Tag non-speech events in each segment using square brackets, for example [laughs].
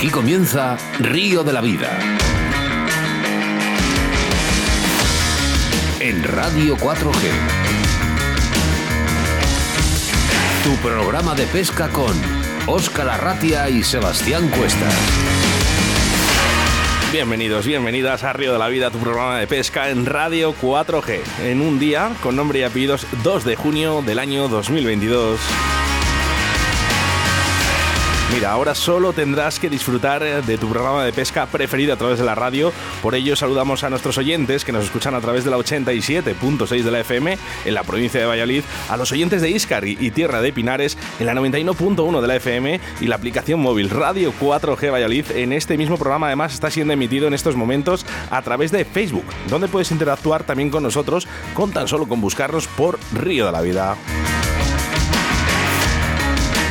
Aquí comienza Río de la Vida. En Radio 4G. Tu programa de pesca con Óscar Arratia y Sebastián Cuestas. Bienvenidos, bienvenidas a Río de la Vida, tu programa de pesca en Radio 4G, en un día con nombre y apellidos 2 de junio del año 2022. Mira, ahora solo tendrás que disfrutar de tu programa de pesca preferido a través de la radio. Por ello saludamos a nuestros oyentes que nos escuchan a través de la 87.6 de la FM en la provincia de Valladolid, a los oyentes de Iscar y Tierra de Pinares en la 91.1 de la FM y la aplicación móvil Radio 4G Valladolid. En este mismo programa además está siendo emitido en estos momentos a través de Facebook, donde puedes interactuar también con nosotros con tan solo con buscarnos por Río de la Vida.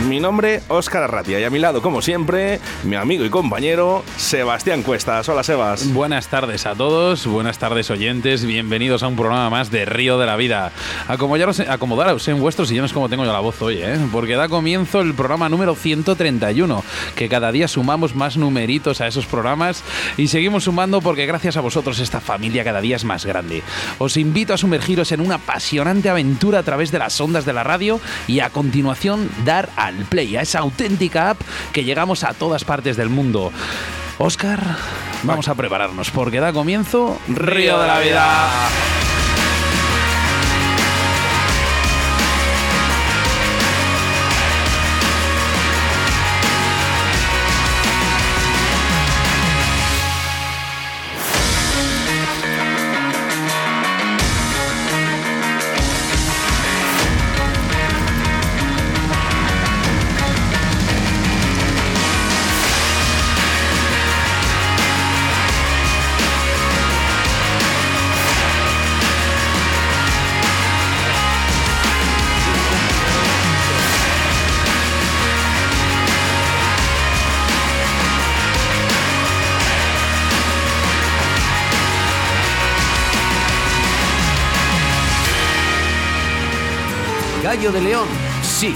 Mi nombre, Óscar Arratia, y a mi lado, como siempre, mi amigo y compañero, Sebastián Cuestas. Hola, Sebas. Buenas tardes a todos, buenas tardes oyentes, bienvenidos a un programa más de Río de la Vida. Acomodaros, en vuestros sillones como tengo yo la voz hoy, ¿eh? porque da comienzo el programa número 131, que cada día sumamos más numeritos a esos programas y seguimos sumando porque gracias a vosotros esta familia cada día es más grande. Os invito a sumergiros en una apasionante aventura a través de las ondas de la radio y a continuación dar a Play, a esa auténtica app que llegamos a todas partes del mundo. Oscar, vamos a prepararnos porque da comienzo Río de la Vida. De León. Sí,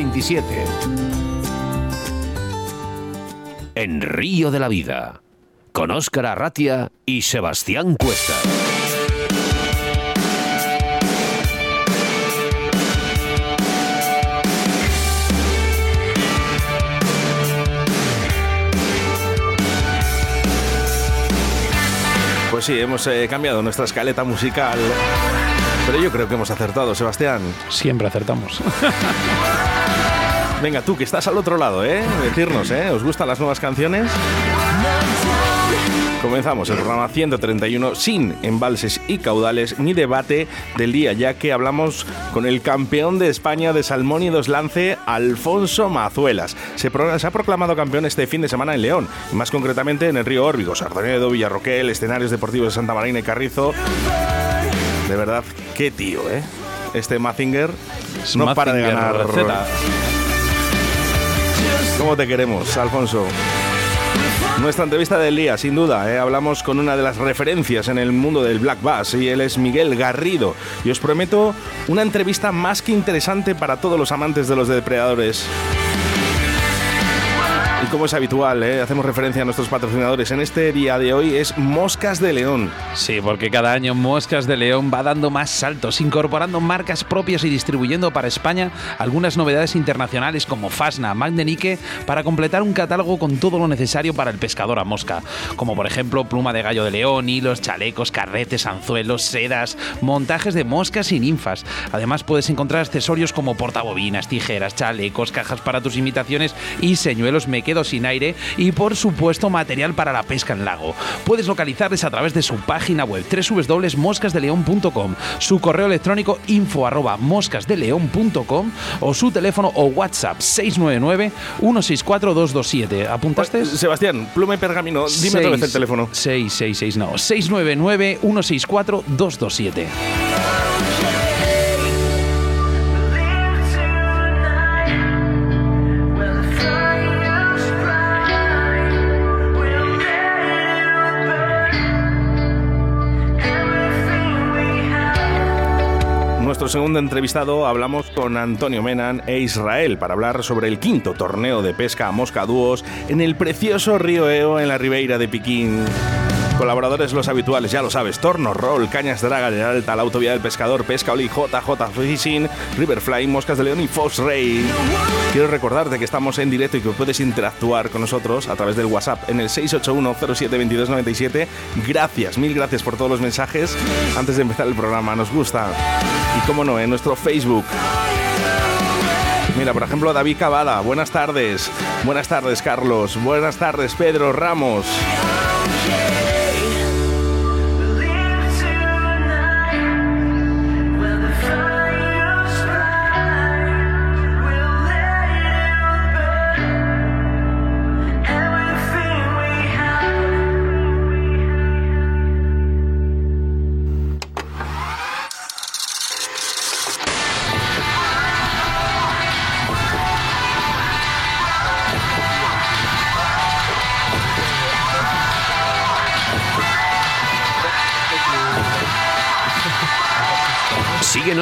27. En Río de la Vida, con Óscar Arratia y Sebastián Cuesta. Pues sí, hemos eh, cambiado nuestra escaleta musical. Pero yo creo que hemos acertado, Sebastián. Siempre acertamos. [laughs] Venga, tú que estás al otro lado, ¿eh? Decirnos, ¿eh? ¿Os gustan las nuevas canciones? Comenzamos el programa 131 sin embalses y caudales ni debate del día, ya que hablamos con el campeón de España de salmón y dos lance, Alfonso Mazuelas. Se, se ha proclamado campeón este fin de semana en León, más concretamente en el río Órbigo, Sardonedo, Villarroquel, escenarios deportivos de Santa Marina y Carrizo. De verdad, qué tío, ¿eh? Este Mazinger no para de ganar. ¿Cómo te queremos, Alfonso? Nuestra entrevista del día, sin duda, ¿eh? hablamos con una de las referencias en el mundo del Black Bass y él es Miguel Garrido. Y os prometo una entrevista más que interesante para todos los amantes de los depredadores. Y como es habitual, ¿eh? hacemos referencia a nuestros patrocinadores. En este día de hoy es Moscas de León. Sí, porque cada año Moscas de León va dando más saltos, incorporando marcas propias y distribuyendo para España algunas novedades internacionales como Fasna, Magnenique, para completar un catálogo con todo lo necesario para el pescador a mosca, como por ejemplo pluma de gallo de león, hilos, chalecos, carretes, anzuelos, sedas, montajes de moscas y ninfas. Además puedes encontrar accesorios como portabobinas, tijeras, chalecos, cajas para tus imitaciones y señuelos me quedo sin aire y por supuesto material para la pesca en lago. Puedes localizarles a través de su página web www.moscasdeleon.com, su correo electrónico info arroba moscasdeleon.com o su teléfono o WhatsApp 699 164 227. ¿Apuntaste? Sebastián, pluma y pergamino, dime otra vez el teléfono. 666, no, 699 164 227. Nuestro segundo entrevistado hablamos con Antonio Menan e Israel para hablar sobre el quinto torneo de pesca a mosca dúos en el precioso río Eo en la ribeira de Piquín. Colaboradores los habituales, ya lo sabes, Torno Roll, Cañas Draga de Alta, la Autovía del Pescador, Pesca Oli, JJ Fishing, Riverfly, Moscas de León y Fox Ray. Quiero recordarte que estamos en directo y que puedes interactuar con nosotros a través del WhatsApp en el 681-072297. Gracias, mil gracias por todos los mensajes. Antes de empezar el programa, nos gusta. Y cómo no, en nuestro Facebook. Mira, por ejemplo, David Cavada, buenas tardes. Buenas tardes, Carlos. Buenas tardes, Pedro Ramos.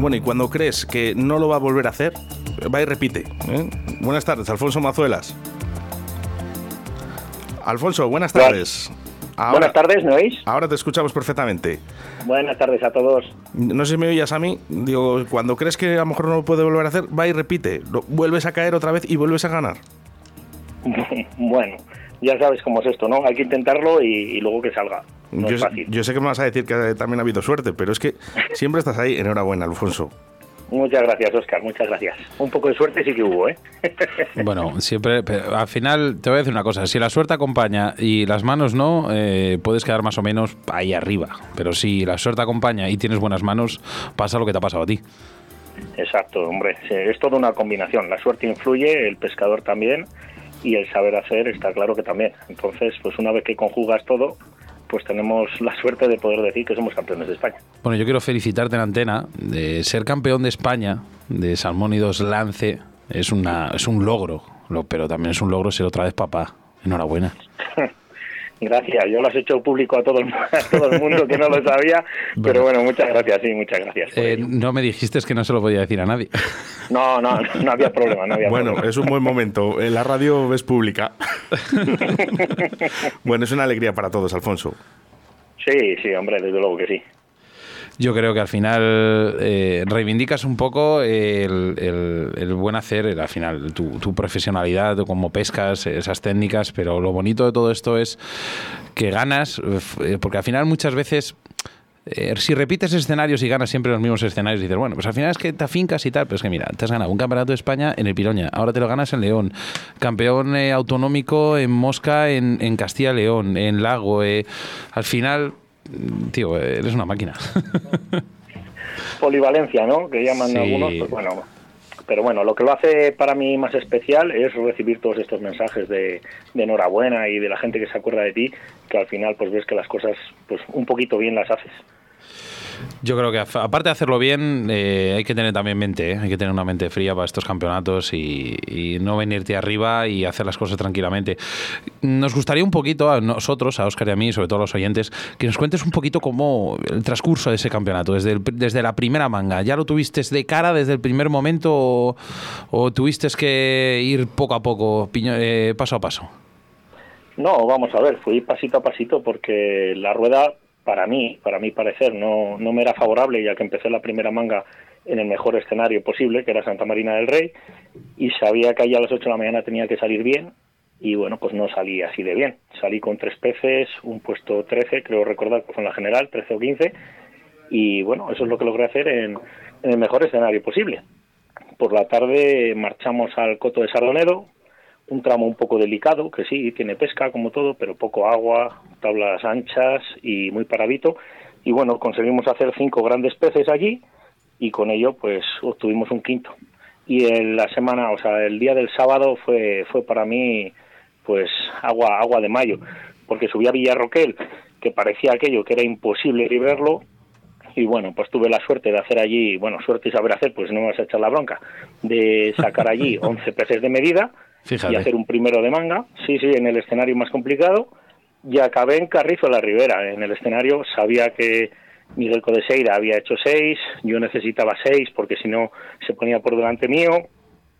Bueno, y cuando crees que no lo va a volver a hacer, va y repite. ¿eh? Buenas tardes, Alfonso Mazuelas. Alfonso, buenas tardes. buenas tardes, ¿me oís? Ahora te escuchamos perfectamente. Buenas tardes a todos. No sé si me oías a mí. Digo, cuando crees que a lo mejor no lo puede volver a hacer, va y repite. Vuelves a caer otra vez y vuelves a ganar. [laughs] bueno, ya sabes cómo es esto, ¿no? Hay que intentarlo y, luego que salga. yo, sé que me vas a decir que también ha habido suerte, pero es que [laughs] siempre estás ahí. Enhorabuena, Alfonso. Muchas gracias, Oscar, muchas gracias. Un poco de suerte sí que hubo, ¿eh? [laughs] Bueno, siempre, al final te voy a decir una cosa, si la suerte acompaña y las manos no, eh, puedes quedar más o menos ahí arriba, pero si la suerte acompaña y tienes buenas manos, pasa lo que te ha pasado a ti. Exacto, hombre, es toda una combinación, la suerte influye, el pescador también, y el saber hacer está claro que también. Entonces, pues una vez que conjugas todo, pues tenemos la suerte de poder decir que somos campeones de España. Bueno, yo quiero felicitarte en antena de ser campeón de España de Salmónidos Lance. Es, una, es un logro, pero también es un logro ser otra vez papá. Enhorabuena. [laughs] Gracias, yo lo has hecho público a todo, el, [laughs] todo el mundo que no lo sabía, [laughs] pero bueno, muchas gracias, sí, muchas gracias. Eh, no me dijiste que no se lo podía decir a nadie. [laughs] No, no, no había problema, no había Bueno, es un buen momento, en la radio es pública. bueno, es una alegría para todos, Alfonso. Sí, sí, hombre, desde luego que sí yo creo que al final eh, reivindicas un poco el, buen hacer, al final, tu, profesionalidad, cómo pescas, esas técnicas, pero lo bonito de todo esto es que ganas, eh, porque al final muchas veces... Eh, si repites escenarios y ganas siempre los mismos escenarios, dices, bueno, pues al final es que te afincas y tal, pero es que mira, te has ganado un campeonato de España en el Piroña, ahora te lo ganas en León, campeón autonómico en Mosca, en, en Castilla León, en Lago. al final, tío, eres una máquina. [laughs] Polivalencia, ¿no? Que llaman algunos, pues bueno, pero bueno, lo que lo hace para mí más especial es recibir todos estos mensajes de, de, enhorabuena y de la gente que se acuerda de ti, que al final pues ves que las cosas pues un poquito bien las haces. Yo creo que aparte de hacerlo bien, eh, hay que tener también mente, ¿eh? hay que tener una mente fría para estos campeonatos y, no venirte arriba y hacer las cosas tranquilamente. Nos gustaría un poquito a nosotros, a Oscar y a mí, sobre todo a los oyentes, que nos cuentes un poquito cómo el transcurso de ese campeonato, desde, desde la primera manga. ¿Ya lo tuviste de cara desde el primer momento o, tuviste que ir poco a poco, eh, paso a paso? No, vamos a ver, fui pasito a pasito porque la rueda para mí, para mi parecer, no, no me era favorable, ya que empecé la primera manga en el mejor escenario posible, que era Santa Marina del Rey, y sabía que ahí a las 8 de la mañana tenía que salir bien, y bueno, pues no salí así de bien. Salí con tres peces, un puesto 13, creo recordar que fue en la general, 13 o 15, y bueno, eso es lo que logré hacer en, en el mejor escenario posible. Por la tarde marchamos al Coto de Sardonedo, un tramo un poco delicado, que sí, tiene pesca como todo, pero poco agua, tablas anchas y muy paradito. Y bueno, conseguimos hacer cinco grandes peces allí y con ello pues obtuvimos un quinto. Y en la semana, o sea, el día del sábado fue, fue para mí pues agua, agua de mayo, porque subí a Villarroquel, que parecía aquello que era imposible librarlo, y bueno, pues tuve la suerte de hacer allí, bueno, suerte y saber hacer, pues no me vas a echar la bronca, de sacar allí [laughs] 11 peces de medida, y hacer un primero de manga, sí, sí, en el escenario más complicado, y acabé en Carrizo de la Ribera, en el escenario sabía que Miguel Codeseira había hecho seis, yo necesitaba seis porque si no se ponía por delante mío,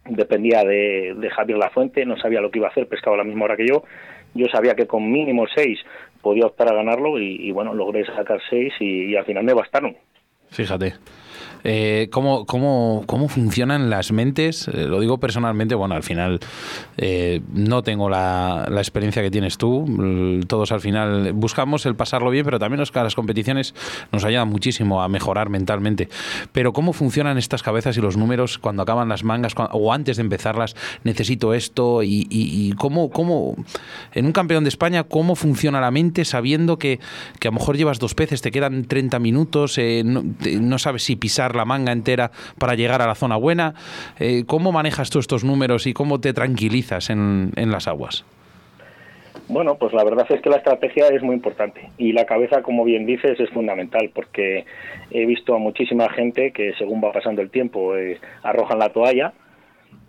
dependía de, de Javier Lafuente, no sabía lo que iba a hacer, pescaba a la misma hora que yo, yo sabía que con mínimo seis podía optar a ganarlo y, bueno, logré sacar seis y, y al final me bastaron. Fíjate. Eh, ¿cómo, cómo, cómo, funcionan las mentes? Eh, lo digo personalmente, bueno, al final eh, no tengo la, la, experiencia que tienes tú. Todos al final buscamos el pasarlo bien, pero también los, las competiciones nos ayudan muchísimo a mejorar mentalmente. Pero ¿cómo funcionan estas cabezas y los números cuando acaban las mangas o antes de empezarlas? Necesito esto y, y, cómo, cómo, en un campeón de España, cómo funciona la mente sabiendo que, que a lo mejor llevas dos peces, te quedan 30 minutos, no, no sabes si pisar la manga entera para llegar a la zona buena. Eh, ¿Cómo manejas tú estos números y cómo te tranquilizas en, en las aguas? Bueno, pues la verdad es que la estrategia es muy importante y la cabeza, como bien dices, es fundamental porque he visto a muchísima gente que según va pasando el tiempo eh, arrojan la toalla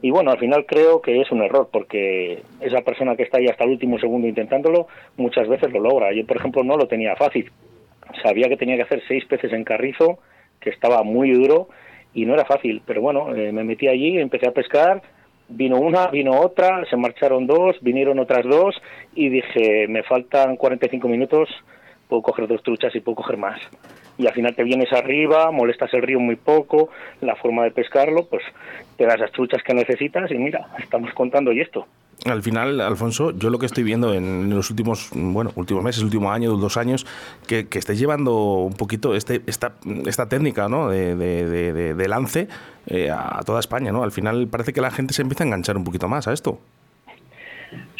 y bueno, al final creo que es un error porque esa persona que está ahí hasta el último segundo intentándolo muchas veces lo logra. Yo, por ejemplo, no lo tenía fácil. Sabía que tenía que hacer seis peces en carrizo que estaba muy duro y no era fácil, pero bueno, eh, me metí allí, empecé a pescar, vino una, vino otra, se marcharon dos, vinieron otras dos y dije, me faltan 45 minutos, puedo coger dos truchas y puedo coger más. Y al final te vienes arriba, molestas el río muy poco, la forma de pescarlo, pues te das las truchas que necesitas y mira, estamos contando y esto al final, Alfonso, yo lo que estoy viendo en los últimos, bueno, últimos meses, último año, dos años, que, que llevando un poquito este, esta, esta técnica ¿no? de, de, de, lance eh, a toda España, ¿no? Al final parece que la gente se empieza a enganchar un poquito más a esto.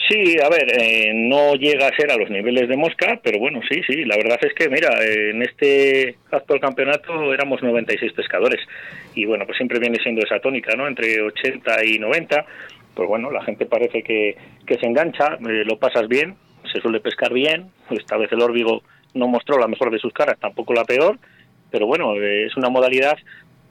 Sí, a ver, eh, no llega a ser a los niveles de Mosca, pero bueno, sí, sí, la verdad es que, mira, en este actual campeonato éramos 96 pescadores y bueno, pues siempre viene siendo esa tónica, ¿no? Entre 80 y 90 pues bueno, la gente parece que, que se engancha, eh, lo pasas bien, se suele pescar bien, esta vez el órbigo no mostró la mejor de sus caras, tampoco la peor, pero bueno, eh, es una modalidad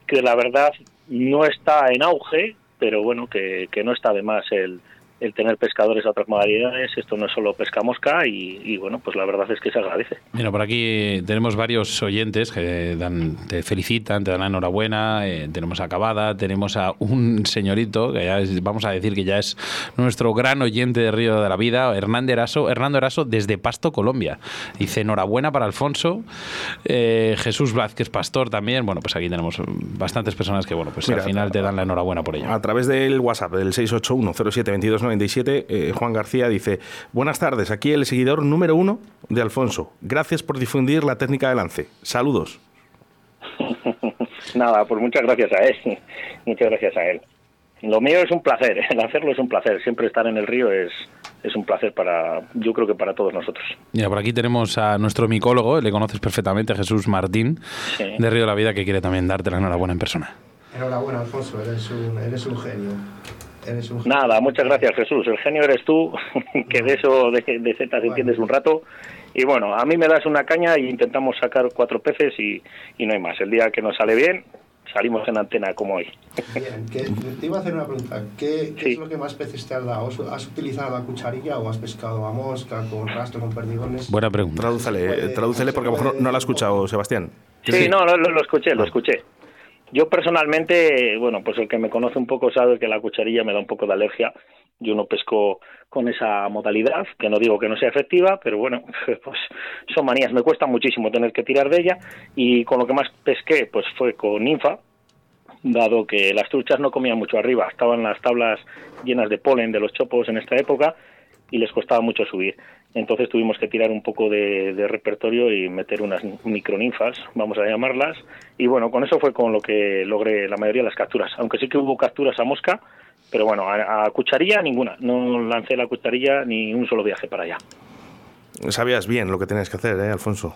que la verdad no está en auge, pero bueno, que, que no está de más el, el tener pescadores a otras modalidades, esto no es solo pesca mosca y, bueno, pues la verdad es que se agradece. Mira, por aquí tenemos varios oyentes que dan, te felicitan, te dan la enhorabuena, eh, tenemos a Cabada, tenemos a un señorito, que ya vamos a decir que ya es nuestro gran oyente de Río de la Vida, Hernando Eraso, Hernando Eraso desde Pasto, Colombia. Dice enhorabuena para Alfonso, eh, Jesús Blázquez Pastor también, bueno, pues aquí tenemos bastantes personas que, bueno, pues al final te dan la enhorabuena por ello. A través del WhatsApp, del 681 07 22 eh, Juan García dice, buenas tardes, aquí el seguidor número uno de Alfonso. Gracias por difundir la técnica de lance. Saludos. [laughs] Nada, pues muchas gracias a él. [laughs] Muchas gracias a él. Lo mío es un placer, [laughs] el hacerlo es un placer. Siempre estar en el río es, es un placer para, yo creo que para todos nosotros. Mira, por aquí tenemos a nuestro micólogo, le conoces perfectamente, Jesús Martín, de Río de la Vida, que quiere también darte la enhorabuena en persona. Enhorabuena, Alfonso, eres un, eres un genio. Eres un Nada, muchas gracias Jesús. El genio eres tú, [laughs] que de eso de, de Z entiendes un rato. Y bueno, a mí me das una caña y intentamos sacar cuatro peces y, y no hay más. El día que nos sale bien, salimos en antena como hoy. Bien, que, te iba a hacer una pregunta. ¿Qué, qué Sí. es lo que más peces te has dado? ¿Has utilizado la cucharilla o has pescado a mosca, con rastro, con perdigones? Buena pregunta. Tradúcele, Puede- tradúcele porque a lo mejor no, no lo ha escuchado Sebastián. Sí, no, lo, lo- lo escuché, lo escuché. Yo personalmente, bueno, pues el que me conoce un poco sabe que la cucharilla me da un poco de alergia. Yo no pesco con esa modalidad, que no digo que no sea efectiva, pero bueno, [laughs] pues son manías. Me cuesta muchísimo tener que tirar de ella y con lo que más pesqué, pues fue con ninfa, dado que las truchas no comían mucho arriba, estaban las tablas llenas de polen de los chopos en esta época y les costaba mucho subir. Entonces tuvimos que tirar un poco de, de repertorio y meter unas microninfas, vamos a llamarlas, y bueno, con eso fue con lo que logré la mayoría de las capturas, aunque sí que hubo capturas a mosca, pero bueno, a, a cucharilla ninguna, no lancé la cucharilla ni un solo viaje para allá. Sabías bien lo que tenías que hacer, ¿eh, Alfonso?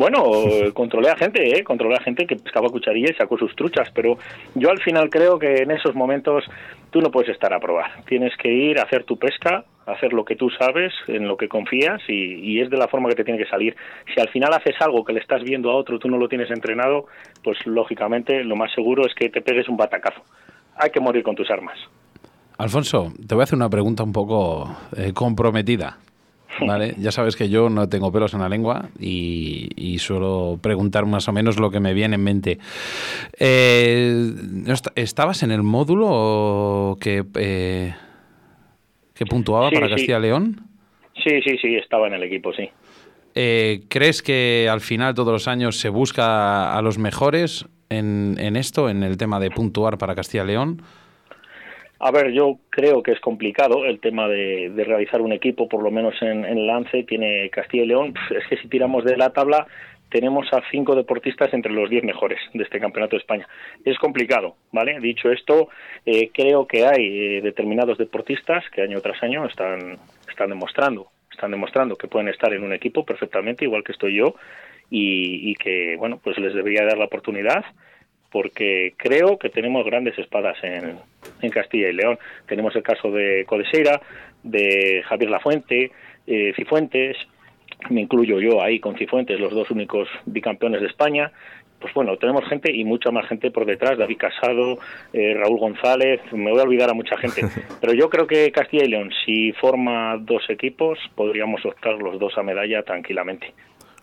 Bueno, eh, controlé a gente, ¿eh? controlé a gente que pescaba cucharilla y sacó sus truchas, pero yo al final creo que en esos momentos tú no puedes estar a probar. Tienes que ir a hacer tu pesca, hacer lo que tú sabes, en lo que confías y, es de la forma que te tiene que salir. Si al final haces algo que le estás viendo a otro, tú no lo tienes entrenado, pues lógicamente lo más seguro es que te pegues un batacazo. Hay que morir con tus armas. Alfonso, te voy a hacer una pregunta un poco eh, comprometida. [laughs] ¿Vale? Ya sabes que yo no tengo pelos en la lengua y, y suelo preguntar más o menos lo que me viene en mente. Eh, ¿no est- ¿Estabas en el módulo que, eh, que puntuaba Sí, para sí. Castilla y León? Sí, sí, sí, estaba en el equipo, sí. Eh, ¿Crees que al final todos los años se busca a los mejores en, en esto, en el tema de puntuar para Castilla y León? A ver, yo creo que es complicado el tema de, realizar un equipo, por lo menos en, en lance, tiene Castilla y León. Es que si tiramos de la tabla, tenemos a cinco deportistas entre los diez mejores de este Campeonato de España. Es complicado, ¿vale? Dicho esto, eh, creo que hay eh, determinados deportistas que año tras año están, están demostrando, están demostrando que pueden estar en un equipo perfectamente, igual que estoy yo, y que, bueno, pues les debería dar la oportunidad porque creo que tenemos grandes espadas en, en Castilla y León. Tenemos el caso de Codeseira, de Javier Lafuente, eh, Cifuentes, me incluyo yo ahí con Cifuentes, los dos únicos bicampeones de España. Pues bueno, tenemos gente y mucha más gente por detrás, David Casado, eh, Raúl González, me voy a olvidar a mucha gente. [laughs] Pero yo creo que Castilla y León, si forma dos equipos, podríamos optar los dos a medalla tranquilamente.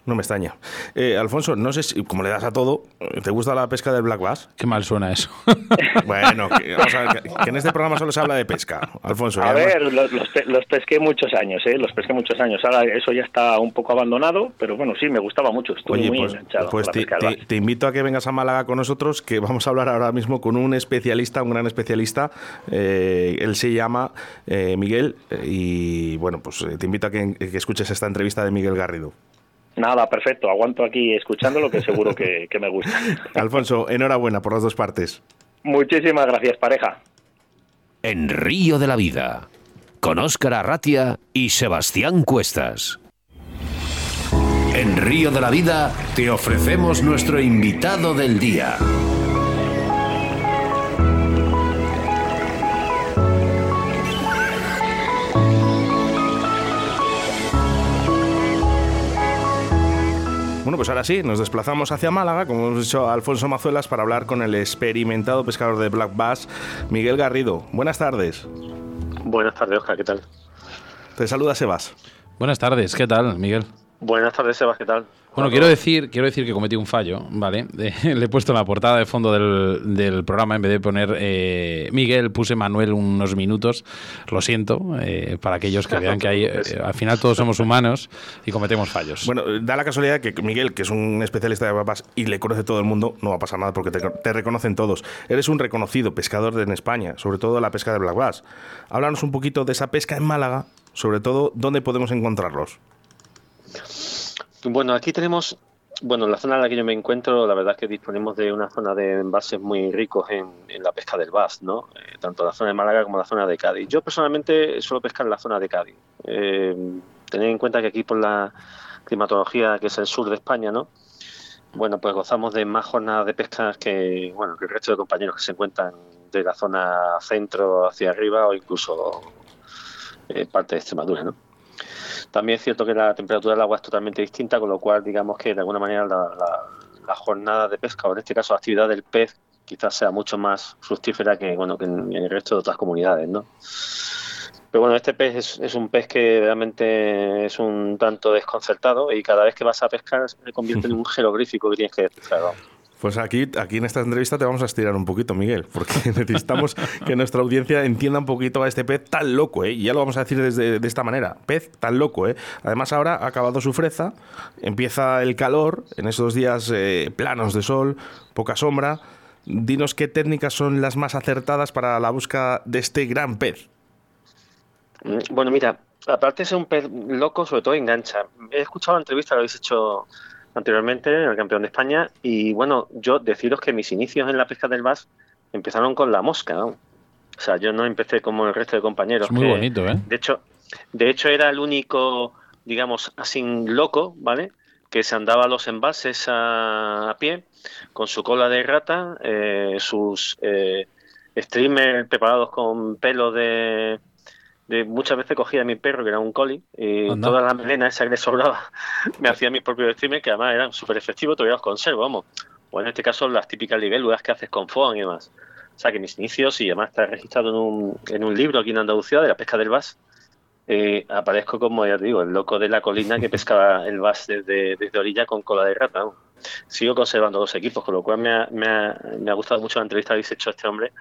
No me extraña. Eh, Alfonso, no sé si, como le das a todo, ¿te gusta la pesca del black bass? Qué mal suena eso. [laughs] Bueno, que, [laughs] vamos a ver, que, que en este programa solo se habla de pesca, Alfonso. A ver, los, los pe- los pesqué muchos años, ¿eh? Los pesqué muchos años. Ahora eso ya está un poco abandonado, pero bueno, sí, me gustaba mucho. Estuve Oye, muy pues, enganchado pues te, te- te invito a que vengas a Málaga con nosotros, que vamos a hablar ahora mismo con un especialista, un gran especialista. Eh, él se llama eh, Miguel eh, y bueno, pues te invito a que, que escuches esta entrevista de Miguel Garrido. Nada, perfecto. Aguanto aquí escuchándolo, que seguro que, [laughs] que me gusta. Alfonso, enhorabuena por las dos partes. Muchísimas gracias, pareja. En Río de la Vida, con Óscar Arratia y Sebastián Cuestas. En Río de la Vida te ofrecemos nuestro invitado del día. Bueno, pues ahora sí, nos desplazamos hacia Málaga, como hemos dicho a Alfonso Mazuelas, para hablar con el experimentado pescador de Black Bass, Miguel Garrido. Buenas tardes. Buenas tardes, Oscar, ¿qué tal? Te saluda Sebas. Buenas tardes, ¿qué tal, Miguel? Buenas tardes, Sebas, ¿qué tal? Bueno, quiero decir, quiero decir que cometí un fallo, ¿vale? [laughs] Le he puesto en la portada de fondo del, del programa, en vez de poner eh, Miguel, puse Manuel unos minutos. Lo siento, eh, para aquellos que vean que hay, [laughs] eh, al final todos somos humanos y cometemos fallos. Bueno, da la casualidad que Miguel, que es un especialista de papas y le conoce todo el mundo, no va a pasar nada porque te, te reconocen todos. Eres un reconocido pescador en España, sobre todo la pesca de black bass. Háblanos un poquito de esa pesca en Málaga, sobre todo dónde podemos encontrarlos. Bueno, aquí tenemos, bueno, en la zona en la que yo me encuentro, la verdad es que disponemos de una zona de envases muy ricos en, la pesca del bass, ¿no? Eh, tanto la zona de Málaga como la zona de Cádiz. Yo personalmente suelo pescar en la zona de Cádiz. Eh, en cuenta que aquí por la climatología que es el sur de España, ¿no? bueno, pues gozamos de más jornadas de pesca que, bueno, que el resto de compañeros que se encuentran de la zona centro hacia arriba o incluso eh, parte de Extremadura, ¿no? También es cierto que la temperatura del agua es totalmente distinta, con lo cual digamos que de alguna manera la, jornada de pesca, o en este caso la actividad del pez, quizás sea mucho más fructífera que, bueno, que en, el resto de otras comunidades, ¿no? Pero bueno, este pez es, un pez que realmente es un tanto desconcertado y cada vez que vas a pescar se convierte en un [laughs] jeroglífico que tienes que descifrar. Pues aquí, aquí en esta entrevista te vamos a estirar un poquito, Miguel, porque [laughs] necesitamos que nuestra audiencia entienda un poquito a este pez tan loco, ¿eh? Y ya lo vamos a decir desde, de esta manera, pez tan loco, ¿eh? Además ahora ha acabado su freza, empieza el calor, en esos días eh, planos de sol, poca sombra. Dinos qué técnicas son las más acertadas para la búsqueda de este gran pez. Mm, bueno, mira, aparte de ser un pez loco, sobre todo engancha. He escuchado la entrevista que habéis hecho anteriormente, el campeón de España, y bueno, yo deciros que mis inicios en la pesca del bass empezaron con la mosca, ¿no? O sea, yo no empecé como el resto de compañeros. Es muy bonito, ¿eh? De hecho, de hecho era el único, digamos, así loco, ¿vale? Que se andaba a los embalses a, pie, con su cola de rata, eh, sus eh, streamers preparados con pelo de, muchas veces cogía a mi perro, que era un collie, y toda la melena esa que le sobraba, [laughs] me hacía mis propios streamers, que además eran súper efectivos, todavía los conservo, vamos. O en este caso, las típicas libélulas que haces con FOAN y demás. O sea, que mis inicios, y además está registrado en un, en un libro aquí en Andalucía de la pesca del bass, eh, aparezco como, ya te digo, el loco de la colina que pescaba el bass desde, desde orilla con cola de rata. Sigo conservando los equipos, con lo cual me ha, gustado mucho la entrevista que habéis hecho a este hombre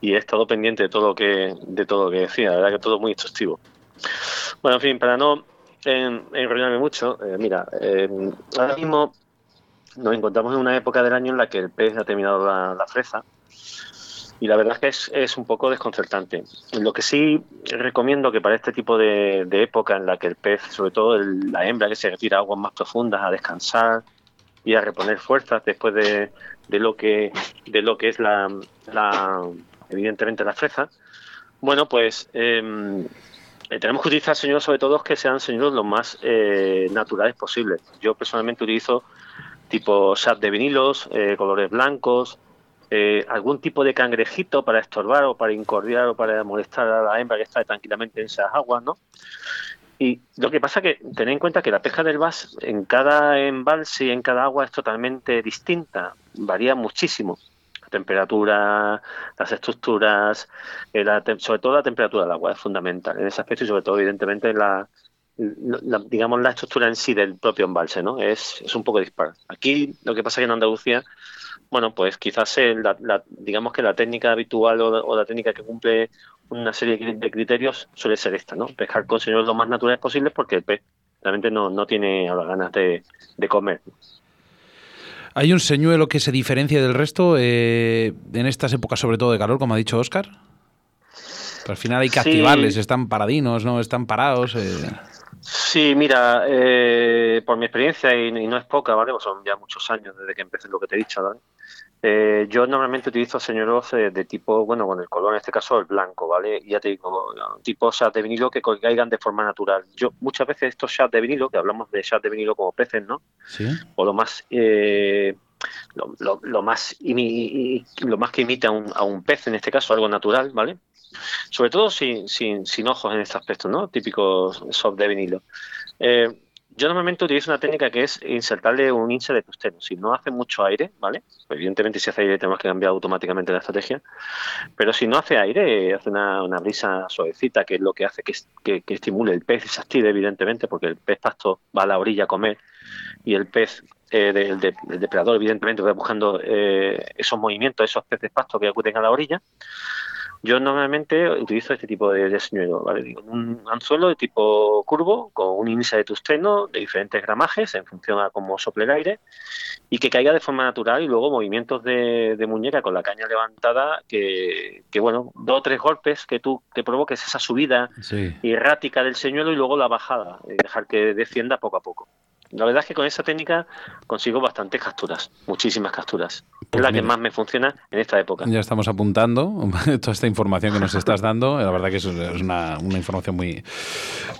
y he estado pendiente de todo lo que, de todo lo que decía, la verdad que todo muy instructivo. Bueno, en fin, para no enrollarme mucho, eh, mira, eh, ahora mismo nos encontramos en una época del año en la que el pez ha terminado la, la fresa y la verdad es que es, es, un poco desconcertante. Lo que sí recomiendo que para este tipo de, época en la que el pez, sobre todo la hembra que se retira a aguas más profundas a descansar y a reponer fuerzas después de, de lo que de lo que es la, evidentemente la fresa, bueno pues em, eh, tenemos que utilizar señuelos sobre todo que sean señuelos lo más eh, naturales posibles. Yo personalmente utilizo tipo shad de vinilos, eh, colores blancos, eh, algún tipo de cangrejito para estorbar o para incordiar o para molestar a la hembra que está tranquilamente en esas aguas, ¿no? Y lo que pasa que tened en cuenta que la pesca del bass en cada embalse y en cada agua es totalmente distinta, varía muchísimo. La temperatura, las estructuras, eh, sobre todo la temperatura del agua es fundamental en ese aspecto y sobre todo evidentemente la, digamos la estructura en sí del propio embalse, ¿no? Es, es un poco dispar. Aquí lo que pasa es que en Andalucía bueno, pues quizás la, digamos que la técnica habitual o, la técnica que cumple una serie de criterios suele ser esta, ¿no? Pescar con señuelos lo más naturales posibles porque el pez realmente no, no tiene las ganas de, comer. ¿Hay un señuelo que se diferencia del resto eh, en estas épocas, sobre todo de calor, como ha dicho Oscar? al final hay que activarles, están paradinos, ¿no? Están parados. Eh. Sí, mira, eh, por mi experiencia, y, no es poca, ¿vale? Pues son ya muchos años desde que empecé lo que te he dicho, ¿vale? Eh, yo normalmente utilizo señuelos eh, de tipo, bueno, con el color, en este caso el blanco, ¿vale? Y ya te digo, tipo shad de vinilo que caigan de forma natural. Yo muchas veces estos shad de vinilo, que hablamos de shad de vinilo como peces, ¿no? Sí. O lo más... Eh, lo, más lo más que imita a un, a un pez, en este caso algo natural, ¿vale? Sobre todo sin, sin, sin ojos en este aspecto, ¿no? Típicos soft de vinilo. Eh, yo normalmente utilizo una técnica que es insertarle un insert de tusteno. Si no hace mucho aire, ¿vale? Evidentemente si hace aire tenemos que cambiar automáticamente la estrategia. Pero si no hace aire, hace una, brisa suavecita, que es lo que hace que, que, estimule el pez y se active, evidentemente, porque el pez pasto va a la orilla a comer y el pez eh, del, depredador, evidentemente, va buscando eh, esos movimientos, esos peces pasto que acuden a la orilla. Yo normalmente utilizo este tipo de, de señuelo, ¿vale? un anzuelo de tipo curvo con un índice de tusteno de diferentes gramajes en función a cómo sople el aire y que caiga de forma natural y luego movimientos de, muñeca con la caña levantada que, bueno, dos o tres golpes que tú te provoques esa subida errática del señuelo y luego la bajada, y dejar que descienda poco a poco. La verdad es que con esa técnica consigo bastantes capturas, muchísimas capturas. es Pues la que mira. más me funciona en esta época. Ya estamos apuntando [laughs] toda esta información que nos estás dando. La verdad que es es una, una información muy,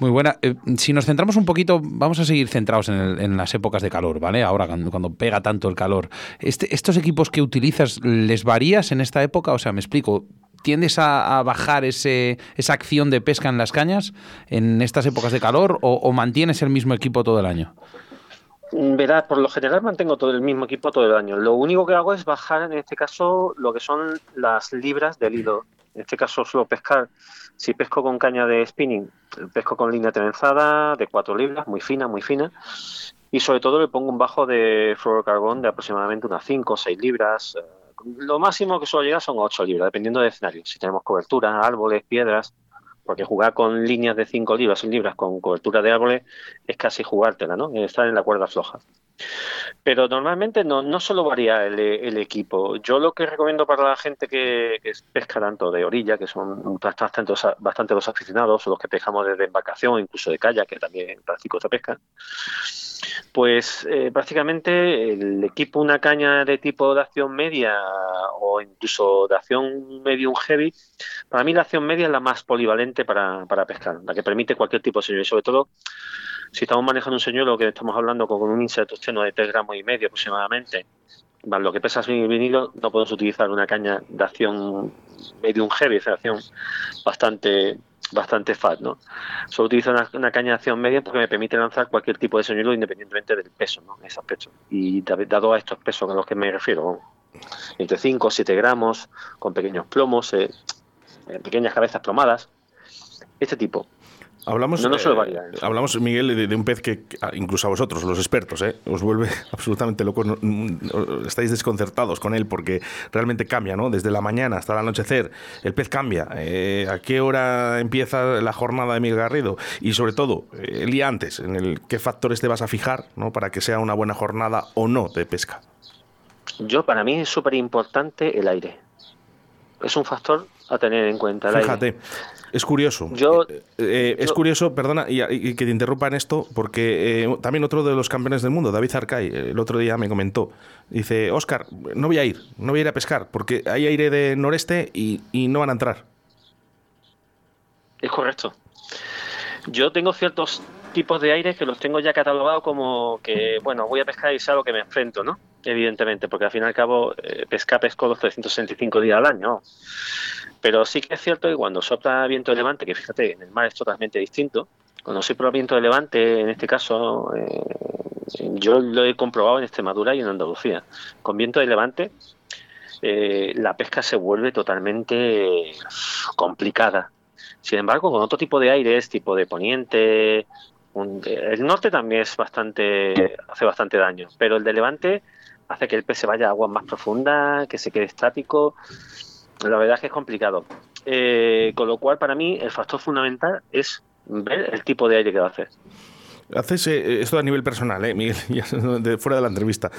muy buena. Eh, si nos centramos un poquito, vamos a seguir centrados en, el- en las épocas de calor, ¿vale? Ahora, cuando, cuando pega tanto el calor. Este, ¿Estos equipos que utilizas, les varías en esta época? O sea, me explico. ¿Tiendes a, a bajar ese, esa acción de pesca en las cañas en estas épocas de calor o, o mantienes el mismo equipo todo el año? Verás, por lo general mantengo todo el mismo equipo todo el año. Lo único que hago es bajar, en este caso, lo que son las libras del hilo. En este caso suelo pescar, si pesco con caña de spinning, pesco con línea trenzada de 4 libras, muy fina, muy fina. Y sobre todo le pongo un bajo de fluorocarbón de aproximadamente unas 5 o 6 libras. Eh, Lo máximo que suelo llegar son 8 libras, dependiendo del escenario. Si tenemos cobertura, árboles, piedras, porque jugar con líneas de 5 libras, 6 libras con cobertura de árboles es casi jugártela, ¿no? Estar en la cuerda floja. Pero normalmente no, no solo varía el, equipo. Yo lo que recomiendo para la gente que, que pesca tanto de orilla, que son bastante, bastante los aficionados, o los que pescamos desde embarcación, incluso de kayak, que también practico esta pesca, pues eh, prácticamente el equipo, una caña de tipo de acción media o incluso de acción medium heavy, para mí la acción media es la más polivalente para, para pescar, la que permite cualquier tipo de señuelo, y sobre todo si estamos manejando un señuelo que estamos hablando con un inserto externo de 3 gramos y medio aproximadamente, más lo que pesa el vinilo, no podemos utilizar una caña de acción medium heavy, de acción bastante bastante fat, ¿no? Solo utilizo una, una, caña de acción media porque me permite lanzar cualquier tipo de señuelo independientemente del peso, ¿no? En ese aspecto. Y dado a estos pesos a los que me refiero, entre 5 o 7 gramos, con pequeños plomos, eh, pequeñas cabezas plomadas, este tipo. Hablamos, no, no solo eh, hablamos, Miguel, de, de, un pez que incluso a vosotros, los expertos, eh, os vuelve [laughs] absolutamente locos. No, estáis desconcertados con él porque realmente cambia, ¿no? Desde la mañana hasta el anochecer, el pez cambia. Eh, ¿A qué hora empieza la jornada de Miguel Garrido? Y sobre todo, eh, el día antes, en el qué factores te vas a fijar, ¿no? Para que sea una buena jornada o no de pesca. Yo, para mí es súper importante el aire. Es un factor a tener en cuenta. Fíjate. Aire. Es curioso. Yo, eh, eh, es yo, curioso, perdona, y, y, que te interrumpa en esto, porque eh, también otro de los campeones del mundo, David Arcay, el otro día me comentó, dice, Oscar, no voy a ir, no voy a ir a pescar, porque hay aire de noreste y, y no van a entrar. Es correcto. Yo tengo ciertos tipos de aire que los tengo ya catalogados como que, bueno, voy a pescar y sé a lo que me enfrento, ¿no? Evidentemente, porque al fin y al cabo eh, pesca pesco los 365 días al año. Pero sí que es cierto que cuando sopla viento de levante, que fíjate, en el mar es totalmente distinto, cuando sopla viento de levante, en este caso, eh, yo lo he comprobado en Extremadura y en Andalucía. Con viento de levante, eh, la pesca se vuelve totalmente complicada. Sin embargo, con otro tipo de aires, tipo de poniente, un, el norte también es bastante, hace bastante daño, pero el de levante hace que el pez se vaya a aguas más profundas, que se quede estático. La verdad es que es complicado. Eh, con lo cual, para mí, el factor fundamental es ver el tipo de aire que va a hacer. Haces eh, esto a nivel personal, ¿eh, Miguel, [laughs] de, fuera de la entrevista.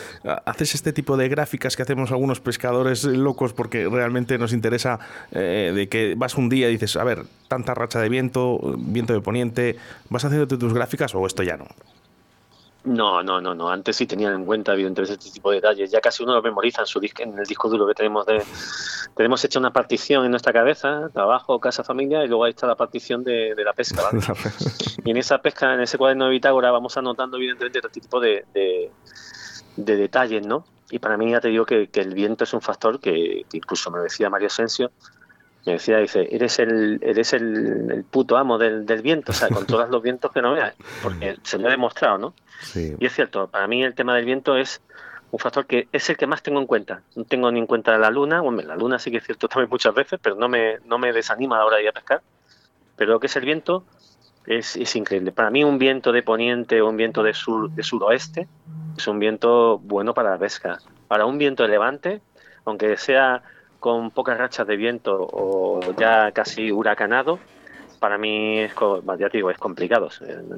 Haces este tipo de gráficas que hacemos algunos pescadores locos porque realmente nos interesa eh, de que vas un día y dices, a ver, tanta racha de viento, viento de poniente, ¿vas haciendo tus gráficas o esto ya no? No, no, no, no. Antes sí tenían en cuenta, evidentemente, este tipo de detalles. Ya casi uno lo memoriza en, su disco, en el disco duro que tenemos de. Tenemos hecha una partición en nuestra cabeza, trabajo, casa, familia, y luego ahí está la partición de, de la pesca. ¿vale? [laughs] y en esa pesca, en ese cuaderno de bitácora, vamos anotando, evidentemente, este tipo de, de, de, detalles, ¿no? Y para mí ya te digo que, que el viento es un factor que, que, incluso me decía Mario Asensio, me decía, dice, eres el, eres el, el puto amo del, del, viento, o sea, controlas los vientos que no veas, porque se me ha demostrado, ¿no? Sí. Y es cierto, para mí el tema del viento es un factor que es el que más tengo en cuenta. No tengo ni en cuenta la luna, bueno, la luna sí que es cierto también muchas veces, pero no me, no me desanima a la hora de ir a pescar. Pero lo que es el viento es, es increíble. Para mí un viento de poniente o un viento de, sur, de suroeste es un viento bueno para la pesca. Para un viento de levante, aunque sea con pocas rachas de viento o ya casi huracanado, para mí es, ya te digo, es complicado.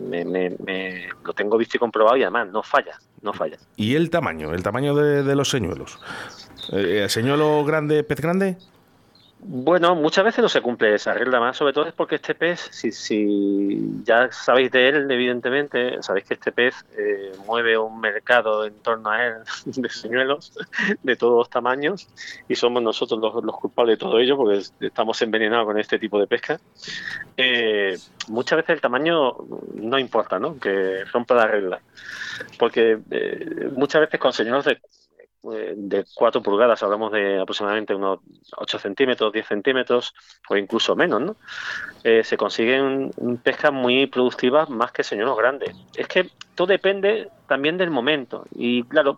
Me, me, lo tengo visto y comprobado y además no falla, no falla. ¿Y el tamaño? ¿El tamaño de, los señuelos? ¿Eh, ¿Señuelo grande, pez grande? Bueno, muchas veces no se cumple esa regla, más sobre todo es porque este pez, si, si ya sabéis de él, evidentemente, sabéis que este pez eh, mueve un mercado en torno a él [laughs] de señuelos de todos los tamaños y somos nosotros los, culpables de todo ello porque estamos envenenados con este tipo de pesca. Eh, muchas veces el tamaño no importa, ¿no? Que rompa la regla. Porque eh, muchas veces con señuelos de eh, de 4 pulgadas, hablamos de aproximadamente unos 8 centímetros, 10 centímetros o incluso menos, ¿no? Eh, se consiguen pescas muy productivas más que señuelos grandes. Es que todo depende también del momento y claro,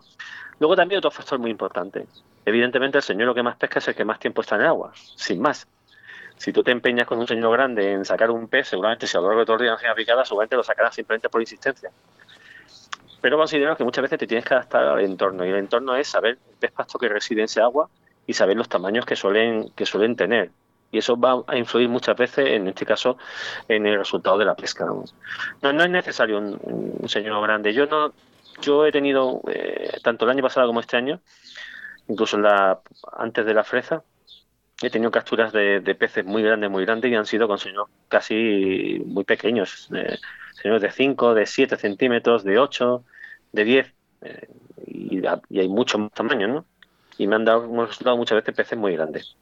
luego también otro factor muy importante. Evidentemente el señuelo que más pesca es el que más tiempo está en agua, sin más. Si tú te empeñas con un señuelo grande en sacar un pez, seguramente si a lo largo de todo el día no picada, seguramente lo sacarás simplemente por insistencia pero considero que muchas veces te tienes que adaptar al entorno y el entorno es saber el pez pasto que reside en ese agua y saber los tamaños que suelen que suelen tener. Y eso va a influir muchas veces en este caso en el resultado de la pesca no, no es necesario un, señor grande. Yo no yo he tenido eh, tanto el año pasado como este año incluso antes de la fresa he tenido capturas de, peces muy grandes muy grandes y han sido con señores casi muy pequeños eh, señores de 5 de 7 centímetros de 8 de 10 eh, y, hay mucho más tamaño, ¿no? Y me han dado, resultado muchas veces peces muy grandes.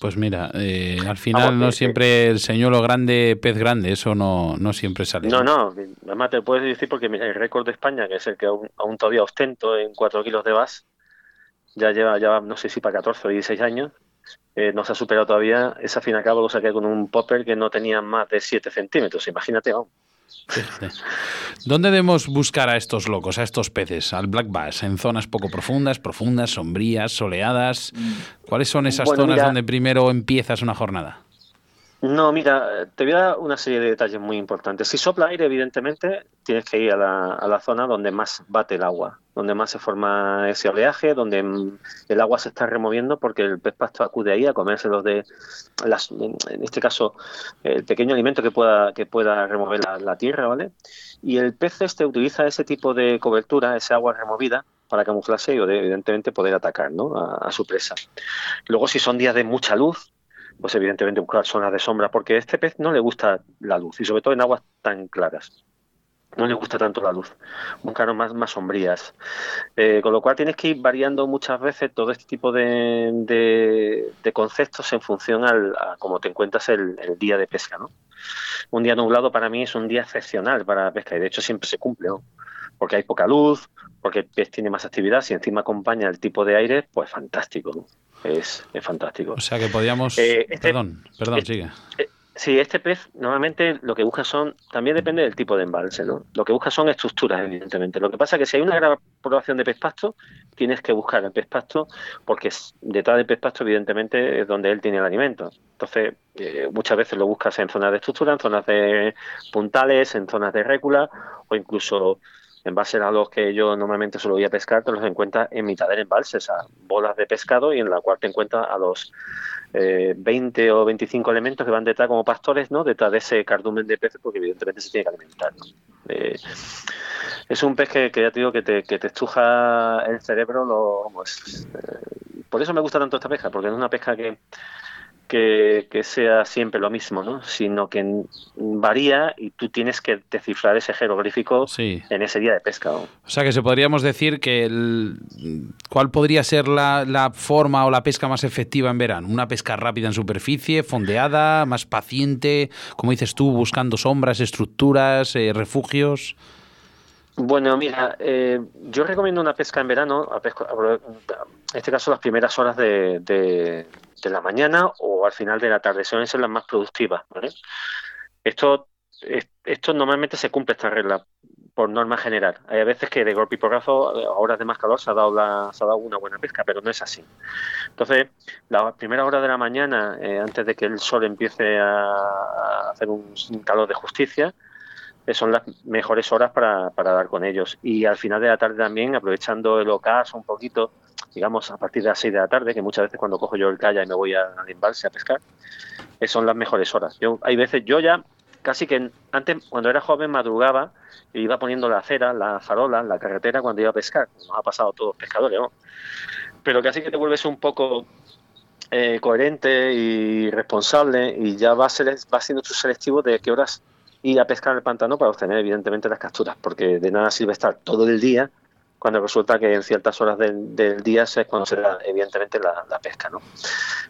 Pues mira, eh, al final no siempre el señuelo grande, pez grande, eso no, no siempre sale. No, no, además te puedes decir porque el récord de España, que es el que aún, todavía ostento en 4 kilos de bass, ya lleva, ya no sé si para 14 o 16 años, eh, no se ha superado todavía. Esa fin a cabo lo saqué con un popper que no tenía más de 7 centímetros, imagínate, vamos. ¿Dónde debemos buscar a estos locos, a estos peces, al black bass? ¿En zonas poco profundas, profundas, sombrías, soleadas? ¿Cuáles son esas zonas donde primero empiezas una jornada? No, mira, te voy a dar una serie de detalles muy importantes. Si sopla aire, evidentemente, tienes que ir a la, a la zona donde más bate el agua, donde más se forma ese oleaje, donde el agua se está removiendo porque el pez pasto acude ahí a comerse los de, las, en este caso, el pequeño alimento que pueda, que pueda remover la, tierra, ¿vale? Y el pez este utiliza ese tipo de cobertura, esa agua removida, para camuflarse y evidentemente poder atacar ¿no? a, a, su presa. Luego, si son días de mucha luz, pues evidentemente buscar zonas de sombra, porque a este pez no le gusta la luz, y sobre todo en aguas tan claras. No le gusta tanto la luz, buscar más, más sombrías. Eh, con lo cual tienes que ir variando muchas veces todo este tipo de, de, conceptos en función al, a cómo te encuentras el, día de pesca. ¿no? Un día nublado para mí es un día excepcional para la pesca y de hecho siempre se cumple, porque hay poca luz, porque el pez tiene más actividad, si encima acompaña el tipo de aire, pues fantástico. ¿No? es, fantástico. O sea que podríamos... Eh, este perdón, perdón, eh, sigue. Eh, sí, este pez normalmente lo que busca son, también depende del tipo de embalse, ¿no? Lo que busca son estructuras, evidentemente. Lo que pasa es que si hay una gran población de pez pasto, tienes que buscar el pez pasto, porque detrás del pez pasto, evidentemente, es donde él tiene el alimento. Entonces, muchas veces lo buscas en zonas de estructura, en zonas de puntales, en zonas de récula, o incluso en base a los que yo normalmente solo voy a pescar, te los encuentras en mitad del embalse, esas bolas de pescado y en la cual te encuentras a los eh, 20 o 25 elementos que van detrás como pastores, ¿no? Detrás de ese cardumen de peces, porque evidentemente se tiene que alimentar, eh, es un pez que, ya te digo que te, que te estruja el cerebro, lo, eh, por eso me gusta tanto esta pesca, porque es una pesca que que, sea siempre lo mismo, ¿no? sino que varía y tú tienes que descifrar ese jeroglífico en ese día de pesca. O sea que se podríamos decir que cuál podría ser la, forma o la pesca más efectiva en verano. Una pesca rápida en superficie, fondeada, más paciente, como dices tú, buscando sombras, estructuras, eh, refugios. Bueno, mira, eh, yo recomiendo una pesca en verano, en este caso las primeras horas de, de la mañana o al final de la tarde. Suelen ser las más productivas. Esto, esto normalmente se cumple esta regla por norma general. Hay veces que de golpe y porrazo, a horas de más calor, se ha dado, la, se ha dado una buena pesca, pero no es así. Entonces, la primera hora de la mañana, eh, antes de que el sol empiece a, hacer un, calor de justicia, eh, son las mejores horas para, para, dar con ellos. Y al final de la tarde también, aprovechando el ocaso un poquito, digamos, a partir de las 6 de la tarde, que muchas veces cuando cojo yo el calla y me voy al embalse a pescar, eh, son las mejores horas. Yo, hay veces, yo ya casi que antes, cuando era joven, madrugaba y iba poniendo la acera, la farola, la carretera cuando iba a pescar. Nos ha pasado a todos pescadores, ¿no? Pero casi que te vuelves un poco eh, coherente y responsable y ya va, va siendo tu selectivo de qué horas ir a pescar el pantano para obtener evidentemente las capturas, porque de nada sirve estar todo el día cuando resulta que en ciertas horas del, día es cuando se da evidentemente la, pesca. ¿no?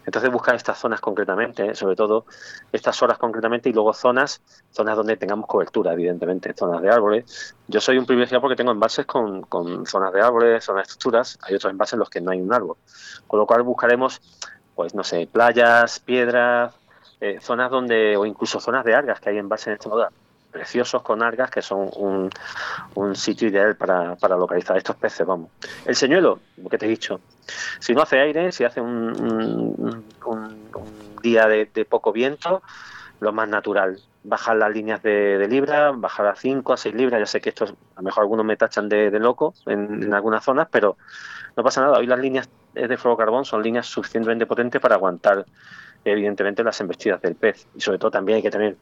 Entonces buscar estas zonas concretamente, sobre todo estas horas concretamente y luego zonas, zonas donde tengamos cobertura, evidentemente, zonas de árboles. Yo soy un privilegiado porque tengo embalses con, con zonas de árboles, zonas de estructuras, hay otros embalses en los que no hay un árbol. Con lo cual buscaremos, pues no sé, playas, piedras, eh, zonas donde, o incluso zonas de algas que hay embalses en este modo preciosos con algas que son un, un sitio ideal para, para, localizar estos peces, vamos. El señuelo, lo que te he dicho, si no hace aire, si hace un, un, día de, poco viento, lo más natural, bajar las líneas de, libra, bajar a 5, a 6 libras, ya sé que esto a lo mejor algunos me tachan de, loco en, en, algunas zonas, pero no pasa nada, hoy las líneas de fluorocarbón son líneas suficientemente potentes para aguantar evidentemente las embestidas del pez. Y sobre todo también hay que tener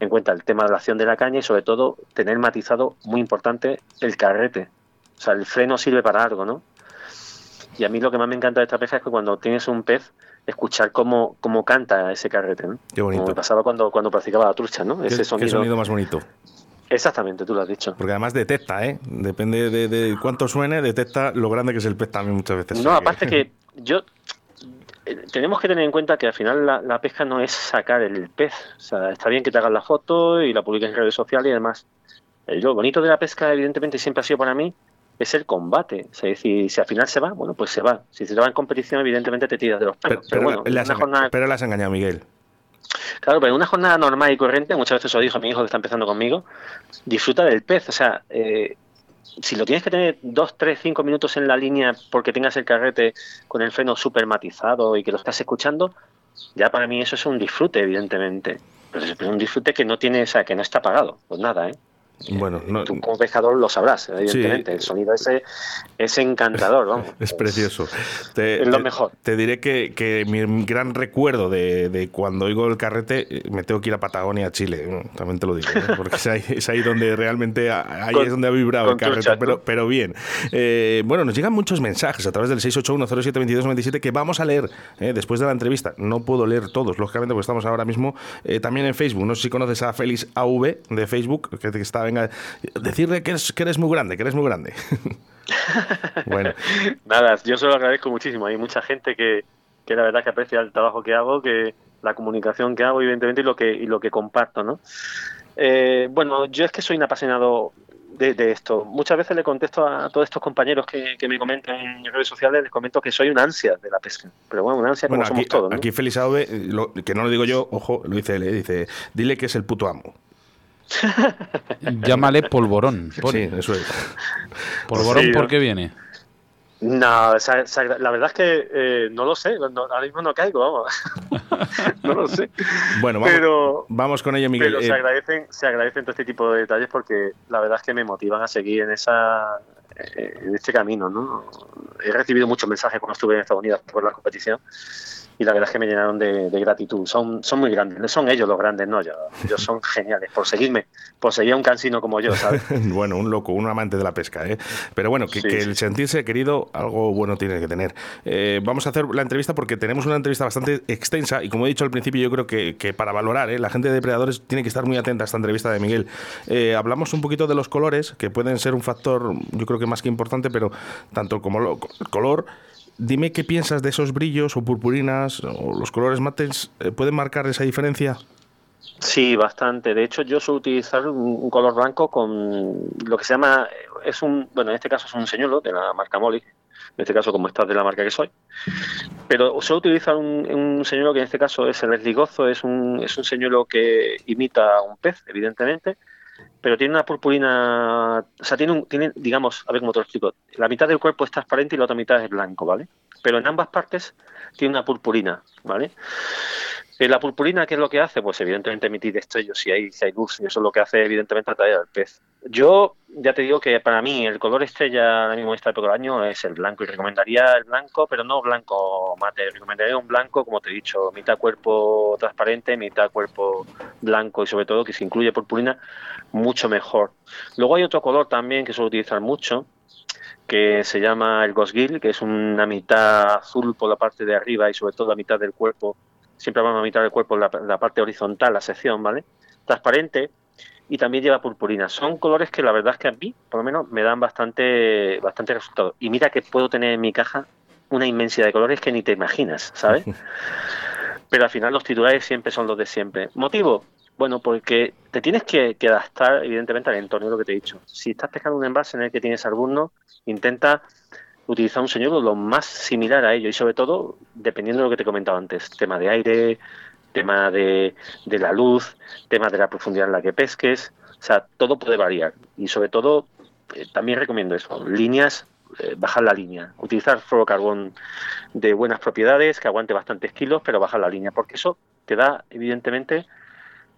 en cuenta el tema de la acción de la caña y sobre todo tener matizado muy importante el carrete. O sea, el freno sirve para algo, ¿no? Y a mí lo que más me encanta de esta pesca es que cuando tienes un pez, escuchar cómo, cómo canta ese carrete, ¿no? Qué bonito. Como me pasaba cuando, cuando practicaba la trucha, ¿no? Ese sonido... ¿Qué sonido más bonito? Exactamente, tú lo has dicho. Porque además detecta, ¿eh? Depende de, de, cuánto suene, detecta lo grande que es el pez también muchas veces. No, aparte que yo tenemos que tener en cuenta que al final la, pesca no es sacar el pez. O sea, está bien que te hagas la foto y la publiques en redes sociales y demás. Eh, lo bonito de la pesca, evidentemente, siempre ha sido para mí, es el combate. O sea, si al final se va, bueno, pues se va. Si se va en competición, evidentemente te tiras de los pelos. Pero, bueno, le has, pero le has engañado, Miguel. Claro, pero en una jornada normal y corriente, muchas veces os dijo mi hijo que está empezando conmigo, disfruta del pez. O sea, eh, si lo tienes que tener dos, tres, cinco minutos en la línea porque tengas el carrete con el freno súper matizado y que lo estás escuchando, ya para mí eso es un disfrute, evidentemente. Pero es un disfrute que no tiene, o sea, que no está pagado, pues nada, ¿eh? Bueno, no, tú como pescador lo sabrás, evidentemente. El sonido ese es encantador, vamos. [laughs] Es precioso. Te, es lo mejor. Te diré que, mi gran recuerdo de, cuando oigo el carrete, eh, me tengo que ir a Patagonia, Chile. También te lo digo, ¿eh? [laughs] porque es ahí, donde realmente ahí es donde ha vibrado el carrete. pero, pero bien. Eh, bueno, nos llegan muchos mensajes a través del 681072297 que vamos a leer después de la entrevista. No puedo leer todos, lógicamente, porque estamos ahora mismo también en Facebook. No sé si conoces a Félix AV de Facebook, que está venga, decirle que, que eres muy grande, que eres muy grande. [laughs] bueno. Nada, yo se lo agradezco muchísimo. Hay mucha gente que, que la verdad que aprecia el trabajo que hago, que la comunicación que hago, evidentemente, y lo que, y lo que comparto, ¿no? Eh, bueno, yo es que soy un apasionado de, esto. Muchas veces le contesto a todos estos compañeros que, me comentan en redes sociales, les comento que soy una ansia de la pesca. Pero bueno, una ansia como somos todos. Aquí Félix Aube, que no lo digo yo, ojo, lo dice él, ¿eh? dice, dile que es el puto amo. [laughs] Llámale polvorón. Sí, eso es. ¿Polvorón por qué viene? No, la verdad es que eh, no lo sé, ahora mismo no caigo, vamos. [laughs] no lo sé. Bueno, vamos, pero, vamos con ello, Miguel. Pero se, eh, agradecen, se agradecen todo este tipo de detalles porque la verdad es que me motivan a seguir en esa eh, en este camino. ¿no? He recibido muchos mensajes cuando estuve en Estados Unidos por la competición y la verdad es que me llenaron de, gratitud. Son, son muy grandes, son ellos los grandes, no yo. Ellos son [laughs] geniales por seguirme, por seguir a un cansino como yo, ¿sabes? [laughs] bueno, un loco, un amante de la pesca, ¿eh? Pero bueno, que, el sentirse querido, algo bueno tiene que tener. Eh, vamos a hacer la entrevista porque tenemos una entrevista bastante extensa y como he dicho al principio, yo creo que, para valorar, ¿eh? la gente de depredadores tiene que estar muy atenta a esta entrevista de Miguel. Eh, hablamos un poquito de los colores, que pueden ser un factor, yo creo que más que importante, pero tanto como el color Dime qué piensas de esos brillos o purpurinas o los colores mates. Eh, ¿Pueden marcar esa diferencia? Sí, bastante. De hecho, yo suelo utilizar un, color blanco con lo que se llama, es un, bueno, en este caso es un señuelo de la marca Molly, en este caso como estás de la marca que soy. Pero suelo utilizar un, un señuelo que en este caso es el esligozo, es un, es un señuelo que imita a un pez, evidentemente, pero tiene una purpurina, o sea, tiene, un, tiene, digamos, a ver cómo te lo explico, la mitad del cuerpo es transparente y la otra mitad es blanco, ¿vale? Pero en ambas partes tiene una purpurina, ¿vale? Eh, la purpurina, ¿qué es lo que hace? Pues evidentemente emitir destellos si hay, si hay luz, y eso es lo que hace evidentemente atraer al pez. Yo ya te digo que para mí el color estrella ahora mismo época del año es el blanco y recomendaría el blanco, pero no blanco mate, recomendaría un blanco, como te he dicho, mitad cuerpo transparente, mitad cuerpo blanco y sobre todo que se incluye purpurina, mucho mejor. Luego hay otro color también que suelo utilizar mucho, que se llama el Gosgil, que es una mitad azul por la parte de arriba y sobre todo la mitad del cuerpo, siempre vamos a mitad del cuerpo la, la parte horizontal, la sección, ¿vale? Transparente y también lleva purpurina. Son colores que la verdad es que a mí, por lo menos, me dan bastante, bastante resultado. Y mira que puedo tener en mi caja una inmensidad de colores que ni te imaginas, ¿sabes? [laughs] Pero al final los titulares siempre son los de siempre. ¿Motivo? Bueno, porque te tienes que, adaptar, evidentemente, al entorno, lo que te he dicho. Si estás pescando un envase en el que tienes alguno, intenta utilizar un señuelo lo más similar a ello y sobre todo, dependiendo de lo que te he comentado antes, tema de aire, tema de, de la luz, tema de la profundidad en la que pesques, o sea, todo puede variar y sobre todo, eh, también recomiendo eso, líneas eh, bajar la línea. Utilizar fluorocarbón de buenas propiedades, que aguante bastantes kilos, pero bajar la línea, porque eso te da, evidentemente,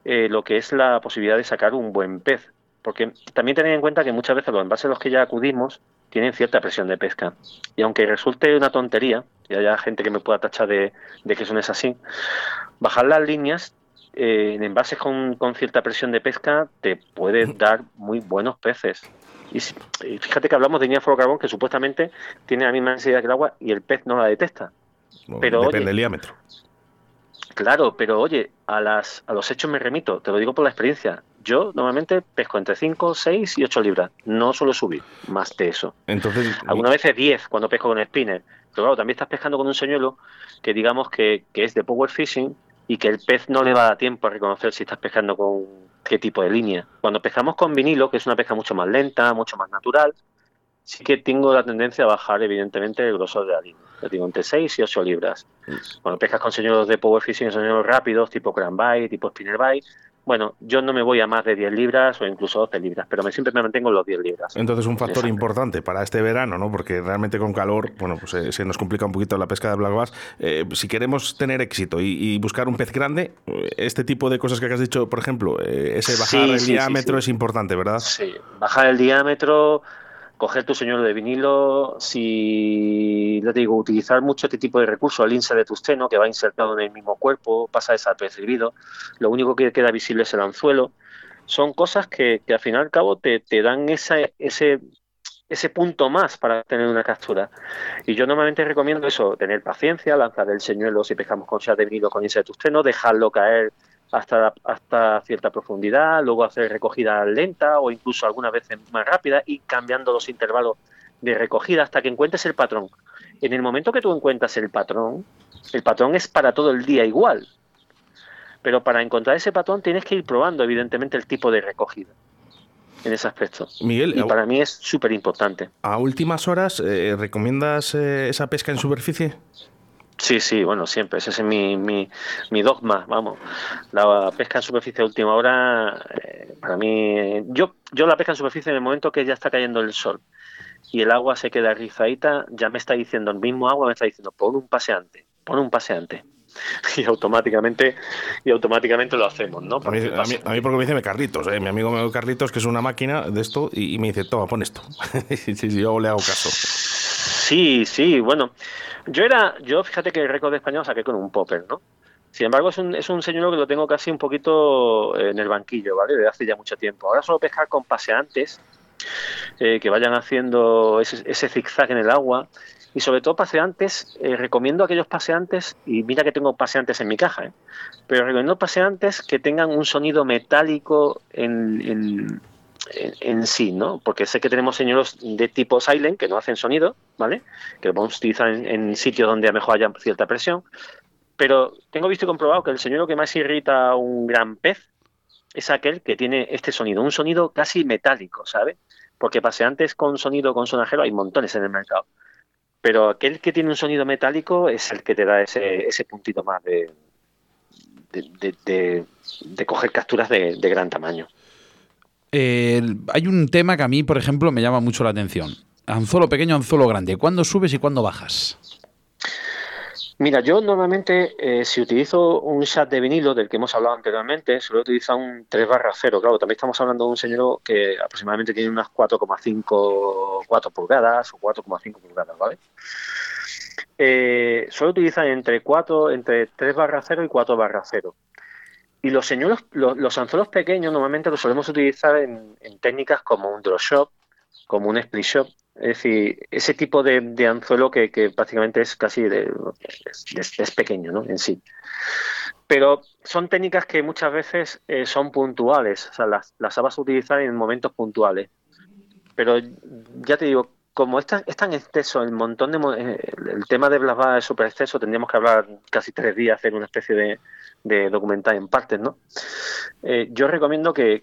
eh, lo que es la posibilidad de sacar un buen pez. Porque también tener en cuenta que muchas veces los envases a los que ya acudimos tienen cierta presión de pesca. Y aunque resulte una tontería, y haya gente que me pueda tachar de, que eso no es así, bajar las líneas eh, en envases con, con, cierta presión de pesca te puede dar muy buenos peces. Y, fíjate que hablamos de línea fluorocarbón que supuestamente tiene la misma densidad que el agua y el pez no la detecta. pero, depende del diámetro. Claro, pero oye, a, las, a los hechos me remito, te lo digo por la experiencia. Yo normalmente pesco entre 5, 6 y 8 libras. No suelo subir más de eso. Entonces, Algunas veces 10 cuando pesco con spinner. Pero claro, también estás pescando con un señuelo que digamos que, que es de power fishing y que el pez no le va a dar tiempo a reconocer si estás pescando con qué tipo de línea. Cuando pescamos con vinilo, que es una pesca mucho más lenta, mucho más natural, sí que tengo la tendencia a bajar, evidentemente, el grosor de la línea. Yo digo, entre 6 y 8 libras. Cuando pescas con señuelos de power fishing, señuelos rápidos, tipo cranbait, tipo spinnerbait, bueno, yo no me voy a más de 10 libras o incluso 12 libras, pero me, siempre me mantengo en los 10 libras. Entonces, un factor importante para este verano, ¿no? Porque realmente con calor, bueno, pues eh, se nos complica un poquito la pesca de black bass. Eh, si queremos tener éxito y, buscar un pez grande, eh, este tipo de cosas que has dicho, por ejemplo, ese bajar el diámetro es importante, ¿verdad? Sí, bajar el diámetro, coger tu señuelo de vinilo, si, te digo, utilizar mucho este tipo de recursos, el lince de tusteno, que va insertado en el mismo cuerpo, pasa desapercibido, lo único que queda visible es el anzuelo, son cosas que, al fin y al cabo te, dan ese, ese punto más para tener una captura. Y yo normalmente recomiendo eso, tener paciencia, lanzar el señuelo si pescamos con de vinilo con de tusteno, dejarlo caer hasta, hasta cierta profundidad, luego hacer recogida lenta o incluso algunas veces más rápida y cambiando los intervalos de recogida hasta que encuentres el patrón. En el momento que tú encuentras el patrón, el patrón es para todo el día igual. Pero para encontrar ese patrón tienes que ir probando, evidentemente, el tipo de recogida en ese aspecto. Miguel, y para mí es súper importante. ¿A últimas horas eh, recomiendas eh, esa pesca en superficie? Sí, sí, bueno, siempre. Ese es mi, mi, mi dogma, vamos. La pesca en superficie última hora, eh, para mí, yo, yo la pesca en superficie en el momento que ya está cayendo el sol y el agua se queda rizadita, ya me está diciendo, el mismo agua me está diciendo, pon un paseante, pon un paseante. [laughs] Y automáticamente y automáticamente lo hacemos, ¿no? A mí, a, mí, porque me dice Carlitos, ¿eh? mi amigo Carlitos, que es una máquina de esto, y, me dice, toma, pon esto. [laughs] y yo le hago caso. Sí, sí, bueno. Yo era, yo fíjate que el récord de español saqué con un popper, ¿no? Sin embargo, es un, es un señuelo que lo tengo casi un poquito en el banquillo, ¿vale? De hace ya mucho tiempo. Ahora solo pescar con paseantes eh, que vayan haciendo ese, ese, zigzag en el agua. Y sobre todo paseantes, eh, recomiendo aquellos paseantes, y mira que tengo paseantes en mi caja, ¿eh? pero recomiendo paseantes que tengan un sonido metálico en, en, sí, ¿no? Porque sé que tenemos señuelos de tipo silent que no hacen sonido, ¿vale? Que lo podemos utilizar en, sitios donde a lo mejor haya cierta presión. Pero tengo visto y comprobado que el señuelo que más irrita a un gran pez es aquel que tiene este sonido, un sonido casi metálico, ¿sabe? Porque paseantes con sonido con sonajero hay montones en el mercado. Pero aquel que tiene un sonido metálico es el que te da ese, ese puntito más de, de, coger capturas de gran tamaño hay un tema que a mí, por ejemplo, me llama mucho la atención. Anzuelo pequeño, anzuelo grande. ¿Cuándo subes y cuándo bajas? Mira, yo normalmente eh, si utilizo un chat de vinilo del que hemos hablado anteriormente, suelo utilizar un 3 barra 0. Claro, también estamos hablando de un señor que aproximadamente tiene unas 4,5 4 pulgadas o 4,5 pulgadas, ¿vale? Eh, suelo utilizar entre 4, entre 3 barra 0 y 4 barra 0. Y los señuelos, los, anzuelos pequeños normalmente los solemos utilizar en, técnicas como un drop shop, como un split shop, Es decir, ese tipo de, anzuelo que, prácticamente es casi de, es, pequeño ¿no? en sí. Pero son técnicas que muchas veces eh, son puntuales, o sea, las, las vas a utilizar en momentos puntuales. Pero ya te digo, como es tan, es tan exceso el montón de eh, el tema de Blasbar es súper exceso, tendríamos que hablar casi tres días, hacer una especie de, documental en partes, ¿no? Eh, yo recomiendo que,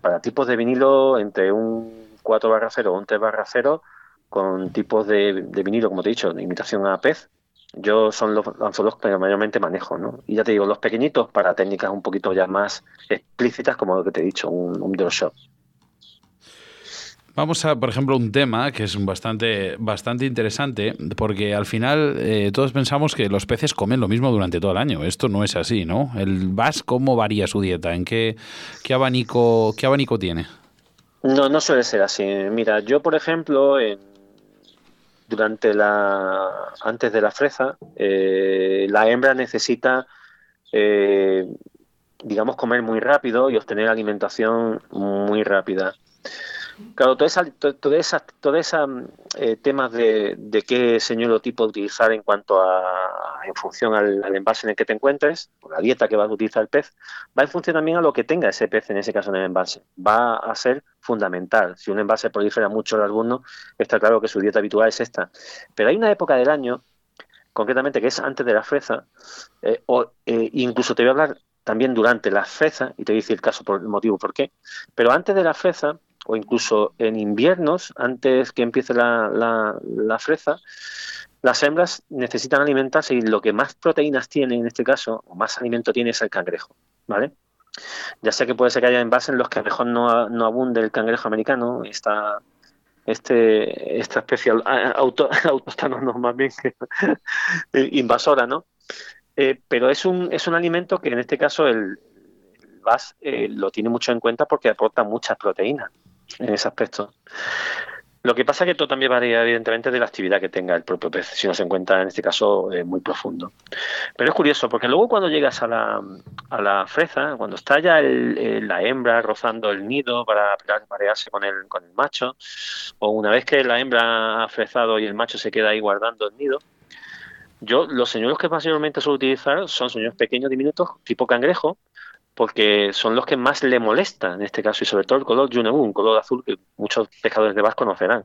para tipos de vinilo entre un 4 barra 0 o un 3 barra 0 con tipos de, vinilo, como te he dicho, de imitación a pez, yo son los anzuelos que mayormente manejo, ¿no? Y ya te digo, los pequeñitos para técnicas un poquito ya más explícitas, como lo que te he dicho, un, un shop. Vamos a, por ejemplo, un tema que es bastante, bastante interesante, porque al final eh, todos pensamos que los peces comen lo mismo durante todo el año. Esto no es así, ¿no? El bass, ¿cómo varía su dieta? ¿En qué, qué, abanico, qué abanico tiene? No, no suele ser así. Mira, yo, por ejemplo, durante la. antes de la fresa, eh, la hembra necesita. Eh, digamos, comer muy rápido y obtener alimentación muy rápida. Claro, todo esa, todo esa, todo esa eh, temas de, de, qué señuelo tipo utilizar en cuanto a, en función al, envase en el que te encuentres, o la dieta que va a utilizar el pez, va en función también a lo que tenga ese pez en ese caso en el envase. Va a ser fundamental. Si un envase prolifera mucho el alumno, está claro que su dieta habitual es esta. Pero hay una época del año, concretamente que es antes de la fresa, eh, o eh, incluso te voy a hablar también durante la fresa, y te voy a decir el caso por el motivo por qué, pero antes de la fresa o incluso en inviernos, antes que empiece la, la, fresa, las hembras necesitan alimentarse y lo que más proteínas tiene en este caso, o más alimento tiene, es el cangrejo, ¿vale? Ya sé que puede ser que haya envases en los que mejor no, no abunde el cangrejo americano, esta, este, esta especie [laughs] auto, más bien [laughs] invasora, ¿no? Eh, pero es un, es un alimento que en este caso el, el VAS eh, lo tiene mucho en cuenta porque aporta muchas proteínas en ese aspecto. Lo que pasa es que todo también varía, evidentemente, de la actividad que tenga el propio pez, si no se encuentra, en este caso, eh, muy profundo. Pero es curioso, porque luego cuando llegas a la, a la fresa, cuando está ya la hembra rozando el nido para parearse con el, con el macho, o una vez que la hembra ha frezado y el macho se queda ahí guardando el nido, yo los señuelos que mayormente suelo utilizar son señuelos pequeños, diminutos, tipo cangrejo, porque son los que más le molestan en este caso, y sobre todo el color Junebu, un color azul que muchos pescadores de Bass conocerán.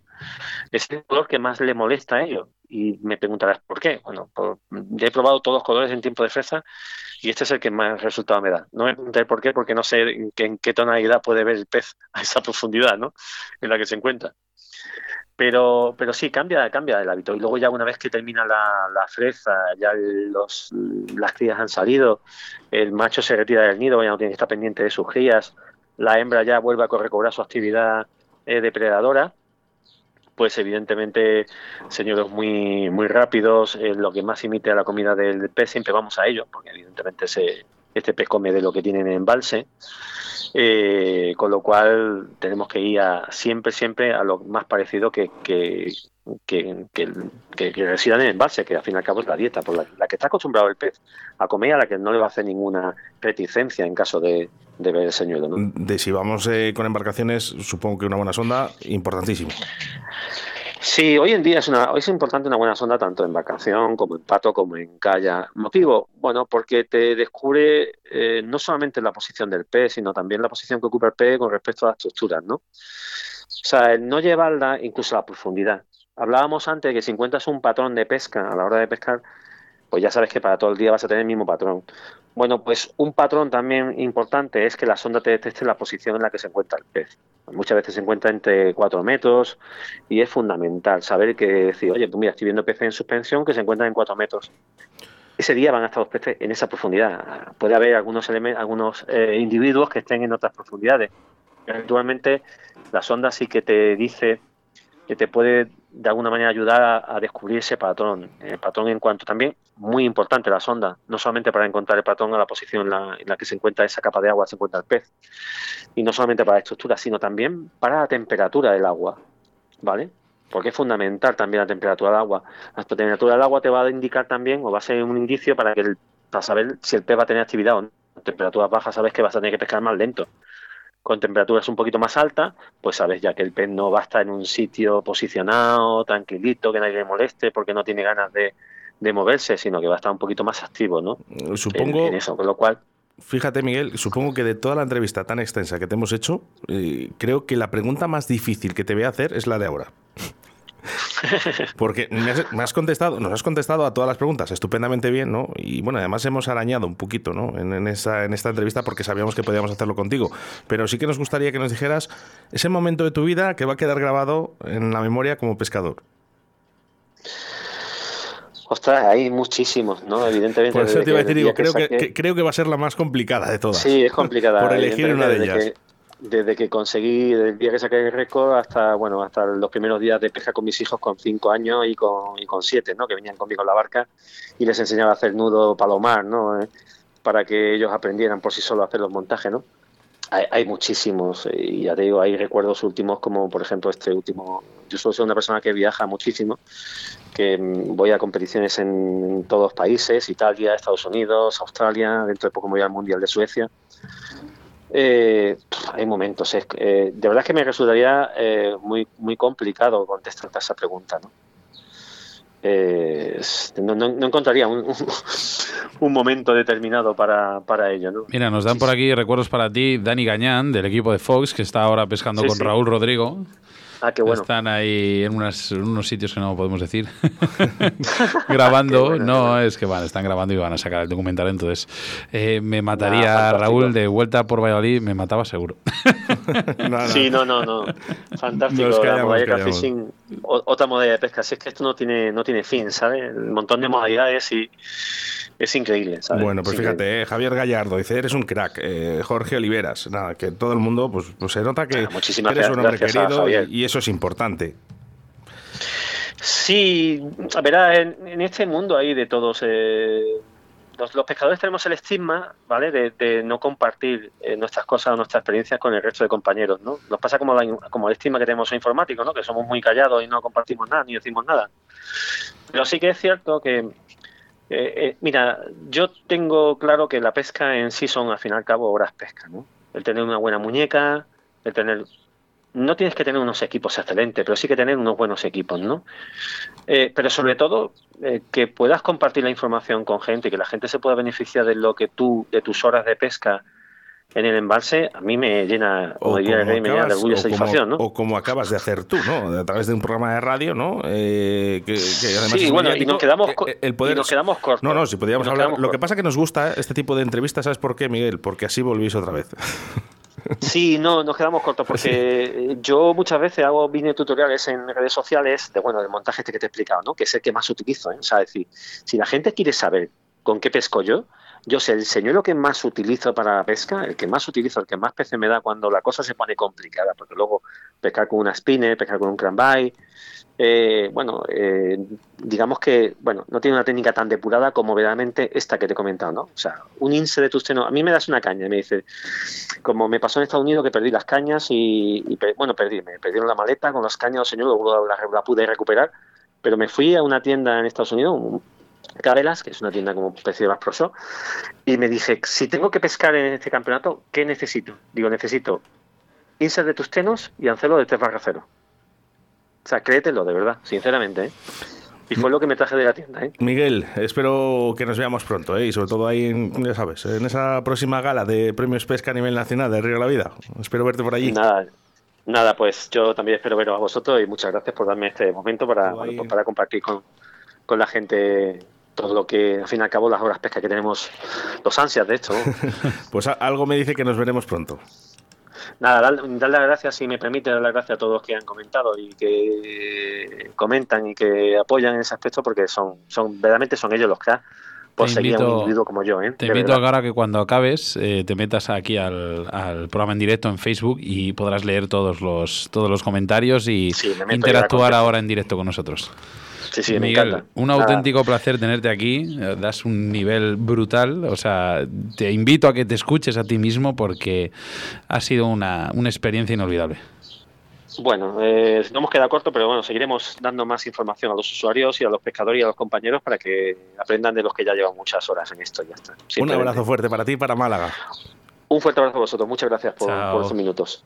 Es el color que más le molesta a ellos. Y me preguntarás, ¿por qué? Bueno, ya he probado todos los colores en tiempo de fresa y este es el que más resultado me da. No me pregunté por qué, porque no sé en qué, en qué tonalidad puede ver el pez a esa profundidad ¿no? en la que se encuentra. Pero, pero sí, cambia, cambia el hábito. Y luego ya una vez que termina la, la fresa, ya los, las crías han salido, el macho se retira del nido, ya no tiene que estar pendiente de sus crías, la hembra ya vuelve a recobrar su actividad eh, depredadora, pues evidentemente señores muy muy rápidos, eh, lo que más imite a la comida del pez, siempre vamos a ello, porque evidentemente se, este pez come de lo que tiene en embalse. Eh, con lo cual tenemos que ir a, siempre, siempre a lo más parecido que, que, que, que, residan en embalse, que al fin y al cabo es la dieta, por la, que está acostumbrado el pez a comer, a la que no le va a hacer ninguna reticencia en caso de, de ver el señuelo. De si vamos eh, con embarcaciones, supongo que una buena sonda, importantísimo. Sí, hoy en día es, una, es importante una buena sonda tanto en embarcación como en pato como en calla. ¿Motivo? Bueno, porque te descubre eh, no solamente la posición del pez, sino también la posición que ocupa el pez con respecto a las estructuras, ¿no? O sea, el no llevarla incluso a la profundidad. Hablábamos antes de que si encuentras un patrón de pesca a la hora de pescar, pues ya sabes que para todo el día vas a tener el mismo patrón. Bueno, pues un patrón también importante es que la sonda te detecte la posición en la que se encuentra el pez. Muchas veces se encuentra entre 4 metros y es fundamental saber que decir, oye, pues mira, estoy viendo peces en suspensión que se encuentran en 4 metros. Ese día van a estar los peces en esa profundidad. Puede haber algunos, algunos eh, individuos que estén en otras profundidades. Eventualmente la sonda sí que te dice que te puede de alguna manera ayudar a, descubrir ese patrón. El patrón en cuanto también, muy importante la sonda, no solamente para encontrar el patrón a la posición en la, que se encuentra esa capa de agua, se encuentra el pez, y no solamente para la estructura, sino también para la temperatura del agua, ¿vale? Porque es fundamental también la temperatura del agua. La temperatura del agua te va a indicar también, o va a ser un indicio para, que el, para saber si el pez va a tener actividad o no. temperaturas bajas sabes que vas a tener que pescar más lento con temperaturas un poquito más altas, pues sabes ya que el pez no va a estar en un sitio posicionado, tranquilito, que nadie le moleste porque no tiene ganas de, moverse, sino que va a estar un poquito más activo, ¿no? Supongo. eso, con lo cual. Fíjate, Miguel, supongo que de toda la entrevista tan extensa que te hemos hecho, eh, creo que la pregunta más difícil que te voy a hacer es la de ahora. [laughs] Porque me has, contestado, nos has contestado a todas las preguntas estupendamente bien, ¿no? Y bueno, además hemos arañado un poquito, ¿no? En, esta, en esta entrevista porque sabíamos que podíamos hacerlo contigo. Pero sí que nos gustaría que nos dijeras ese momento de tu vida que va a quedar grabado en la memoria como pescador. Ostras, hay muchísimos, ¿no? Evidentemente. Por eso te iba a decir, digo, creo que, creo que va a ser la más complicada de todas. Sí, es complicada. [laughs] Por elegir una de ellas desde que conseguí, el día que saqué el récord hasta, bueno, hasta los primeros días de pesca con mis hijos con cinco años y con, y con siete, ¿no? Que venían conmigo en la barca y les enseñaba a hacer nudo palomar, ¿no? Eh, para que ellos aprendieran por sí solos a hacer los montajes, ¿no? Hay, muchísimos, eh, y ya te digo, hay recuerdos últimos como, por ejemplo, este último. Yo soy una persona que viaja muchísimo, que mm, voy a competiciones en todos los países, Italia, Estados Unidos, Australia, dentro de poco me voy al Mundial de Suecia. Eh, hay momentos. Eh, de verdad que me resultaría eh, muy, muy complicado contestar esa pregunta. ¿no? no, encontraría un, [laughs] un, momento determinado para, para ello. ¿no? Mira, nos dan por aquí recuerdos para ti Dani Gañán, del equipo de Fox, que está ahora pescando con Raúl Rodrigo. Ah, bueno. Están ahí en, unos sitios que no podemos decir. [laughs] [laughs] grabando. no, es que van, están grabando y van a sacar el documental. Entonces, eh, me mataría Raúl de vuelta por Valladolid, me mataba seguro. [laughs] Sí, no, no, no. Fantástico. otra modalidad de pesca. Si es que esto no tiene, no tiene fin, ¿sabes? Un montón de modalidades y es increíble. Bueno, pues fíjate, eh, Javier Gallardo dice, eres un crack. Eh, Jorge Oliveras, nada, que todo el mundo, pues, pues se nota que ah, eres un hombre querido y, eso es importante. Sí, a ver, en, este mundo hay de todos. Eh, los, pescadores tenemos el estigma, ¿vale? De, no compartir nuestras cosas o nuestras experiencias con el resto de compañeros, ¿no? Nos pasa como, como el estigma que tenemos los informáticos, ¿no? Que somos muy callados y no compartimos nada, ni decimos nada. Pero sí que es cierto que eh, eh, mira, yo tengo claro que la pesca en sí son, al fin y al cabo, horas pesca, ¿no? El tener una buena muñeca, el tener... No tienes que tener unos equipos excelentes, pero sí que tener unos buenos equipos, ¿no? Eh, pero sobre todo, que puedas compartir la información con gente, que la gente se pueda beneficiar de lo que tú, de tus horas de pesca, en el embalse, a mí me llena, o de orgullo y satisfacción, ¿no? O como acabas de hacer tú, ¿no? A través de un programa de radio, ¿no? Eh, que, sí, bueno, y nos quedamos, eh, el poder... nos quedamos cortos. No, no, si podíamos hablar... Lo que pasa es que nos gusta este tipo de entrevistas, ¿sabes por qué, Miguel? Porque así volvís otra vez. [laughs] Sí, no, nos quedamos cortos porque yo muchas veces hago video tutoriales en redes sociales de, bueno, del montaje este que te he explicado, ¿no? Que es el que más utilizo, ¿eh? O sea, decir, si la gente quiere saber con qué pesco yo, yo sé, el señuelo que más utilizo para la pesca, el que más utilizo, el que más peces me da cuando la cosa se pone complicada, porque luego pescar con una spinner, pescar con un cranbait, eh, bueno, eh, digamos que, bueno, no tiene una técnica tan depurada como verdaderamente esta que te he comentado, ¿no? O sea, un inse de tusteno, a mí me das una caña y me dice, como me pasó en Estados Unidos que perdí las cañas y, bueno, perdí, me perdieron la maleta con las cañas, señor, luego la, la pude recuperar, pero me fui a una tienda en Estados Unidos, Cabelas, que es una tienda como especie de pro y me dije, si tengo que pescar en este campeonato, ¿qué necesito? Digo, necesito insert de tus tenos y ancelo de 3 barra cero. O sea, créetelo, de verdad, sinceramente, ¿eh? Y fue lo que me traje de la tienda. ¿eh? Miguel, espero que nos veamos pronto, ¿eh? y sobre todo ahí, en, ya sabes, en esa próxima gala de premios pesca a nivel nacional de Río de la Vida. Espero verte por allí. Nada, nada, pues yo también espero veros a vosotros y muchas gracias por darme este momento para, pues para compartir con, con la gente todo lo que, al fin y al cabo, las horas pesca que tenemos, los ansias de esto. [laughs] pues algo me dice que nos veremos pronto. Nada, darle, las gracias, si me permite, dar las gracias a todos que han comentado y que comentan y que apoyan en ese aspecto, porque son, son verdaderamente son ellos los que seguir a un individuo como yo. ¿eh? Te invito ahora que cuando acabes eh, te metas aquí al, al, programa en directo en Facebook y podrás leer todos los, todos los comentarios y interactuar ahora en directo con nosotros. Sí, Miguel, un auténtico placer tenerte aquí. Eh, das un nivel brutal. O sea, te invito a que te escuches a ti mismo porque ha sido una, experiencia inolvidable. Bueno, eh, no hemos quedado corto, pero bueno, seguiremos dando más información a los usuarios y a los pescadores y a los compañeros para que aprendan de los que ya llevan muchas horas en esto. Ya está. Un abrazo fuerte para ti y para Málaga. Un fuerte abrazo a vosotros. Muchas gracias por, por estos minutos.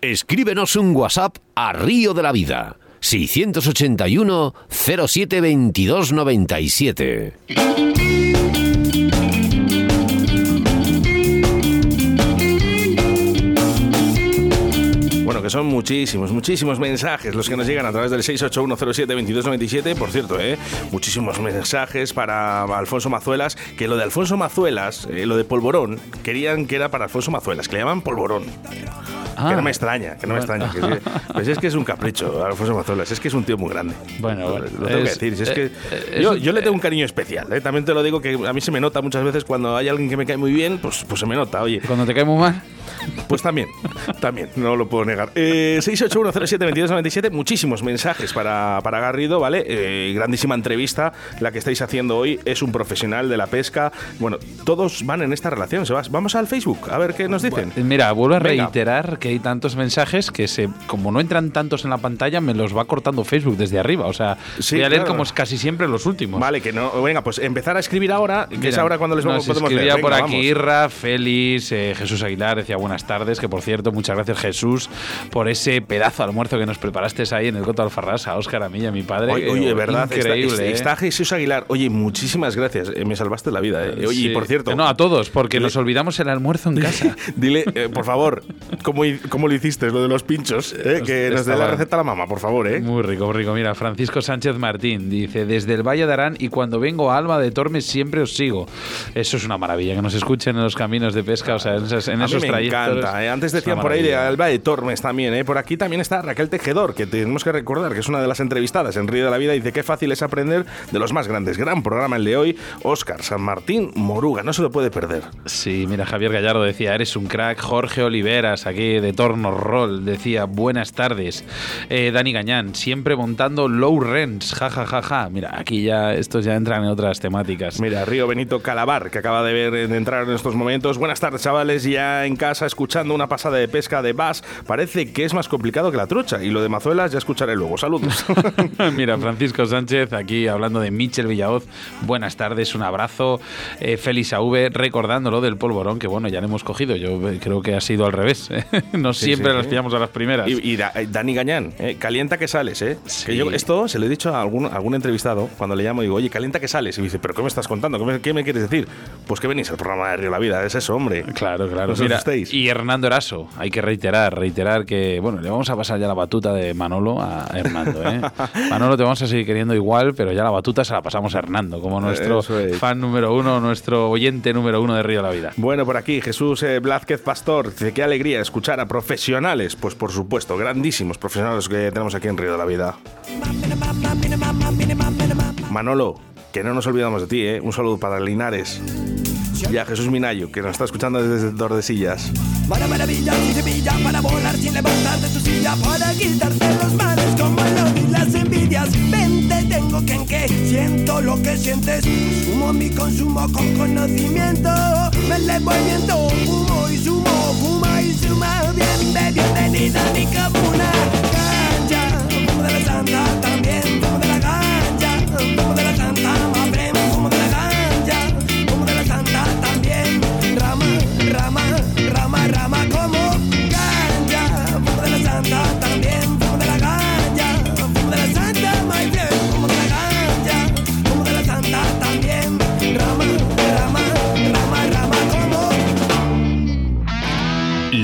Escríbenos un WhatsApp a Río de la Vida 681 07 22 97. Bueno, que son muchísimos, muchísimos mensajes los que nos llegan a través del 681072297. Por cierto, ¿eh? muchísimos mensajes para Alfonso Mazuelas. Que lo de Alfonso Mazuelas, eh, lo de Polvorón, querían que era para Alfonso Mazuelas, que le llaman Polvorón. Que no me extraña, que no me extraña. Que, pues es que es un capricho, Alfonso Mazuelas. Es que es un tío muy grande. Bueno, lo, tengo que decir. Es que yo, yo, le tengo un cariño especial. ¿eh? También te lo digo que a mí se me nota muchas veces cuando hay alguien que me cae muy bien, pues, pues se me nota. Oye. Cuando te cae muy mal. Pues también, también, no lo puedo negar. Eh, 681072297, muchísimos mensajes para, para Garrido, ¿vale? Eh, grandísima entrevista la que estáis haciendo hoy. Es un profesional de la pesca. Bueno, todos van en esta relación. Vamos al Facebook, a ver qué nos dicen. mira, vuelvo a reiterar que hay tantos mensajes que se, como no entran tantos en la pantalla, me los va cortando Facebook desde arriba. O sea, voy a leer como es casi siempre los últimos. Vale, que no. Venga, pues empezar a escribir ahora, que es ahora cuando les vamos, podemos leer. por aquí Irra, Félix, eh, Jesús Aguilar, decía buenas tardes, que por cierto, muchas gracias Jesús por ese pedazo de almuerzo que nos preparaste ahí en el Coto Alfarrás, a Óscar, a mí y a mi padre. Oye, oye verdad, increíble. Está, ¿eh? Jesús Aguilar. Oye, muchísimas gracias, eh, me salvaste la vida. Eh. Oye, por cierto. No, a todos, porque nos olvidamos el almuerzo en [laughs] casa. Dile, por favor, ¿cómo, ¿cómo, lo hiciste, lo de los pinchos? que nos dé la receta a la mamá, por favor. ¿eh? Muy rico, muy rico. Mira, Francisco Sánchez Martín dice, desde el Valle de Arán y cuando vengo a Alba de Tormes siempre os sigo. Eso es una maravilla, que nos escuchen en los caminos de pesca, o sea, en esos, en a esos mí me encanta. Antes decían por ahí de Alba de Tormes también. ¿eh? Por aquí también está Raquel Tejedor, que tenemos que recordar que es una de las entrevistadas en Río de la Vida. Dice, qué fácil es aprender de los más grandes. Gran programa el de hoy. Óscar San Martín Moruga, no se lo puede perder. Sí, mira, Javier Gallardo decía, eres un crack. Jorge Oliveras, aquí de Torno Roll, decía, buenas tardes. Eh, Dani Gañán, siempre montando low rents, ja, ja, ja, ja. Mira, aquí ya estos ya entran en otras temáticas. Mira, Río Benito Calabar, que acaba de ver de entrar en estos momentos. Buenas tardes, chavales, ya en casa escuchando una pasada de pesca de bass. Parece que es más complicado que la trucha. Y lo de Mazuelas ya escucharé luego. Saludos. [laughs] Mira, Francisco Sánchez, aquí hablando de Michel Villaoz. Buenas tardes, un abrazo. Eh, Félix AV, recordándolo del polvorón, que bueno, ya lo hemos cogido. Yo creo que ha sido al revés. [laughs] no siempre las pillamos a las primeras. Y, Dani Gañán, eh, calienta que sales, ¿eh? Que yo esto se lo he dicho a algún, algún entrevistado cuando le llamo y digo, oye, calienta que sales. Y me dice, ¿pero qué me estás contando? ¿Qué me, quieres decir? Pues que venís al programa de Río La Vida, es eso, hombre. Claro, claro. Mira, y Hernando Eraso, hay que reiterar, reiterar que, bueno, le vamos a pasar ya la batuta de Manolo a Hernando, ¿eh? [laughs] Manolo te vamos a seguir queriendo igual, pero ya la batuta se la pasamos a Hernando, como nuestro fan número uno, nuestro oyente número uno de Río La Vida. Bueno, por aquí, Jesús eh, Blázquez Pastor, dice, qué alegría escuchar a profesionales, pues por supuesto, grandísimos profesionales que tenemos aquí en Río de la Vida. Manolo, que no nos olvidamos de ti, ¿eh? Un saludo para Linares. Y a Jesús Minayo, que nos está escuchando desde Tordesillas. Para maravillas y semilla, para volar sin levantarte tu silla, para quitarte los males como el y las envidias. Vente, tengo que en que siento lo que sientes. Sumo mi consumo con conocimiento. Me elevo el viento, fumo y sumo, fuma y suma. Bien, bienvenida a mi comuna. Cancha, de la santa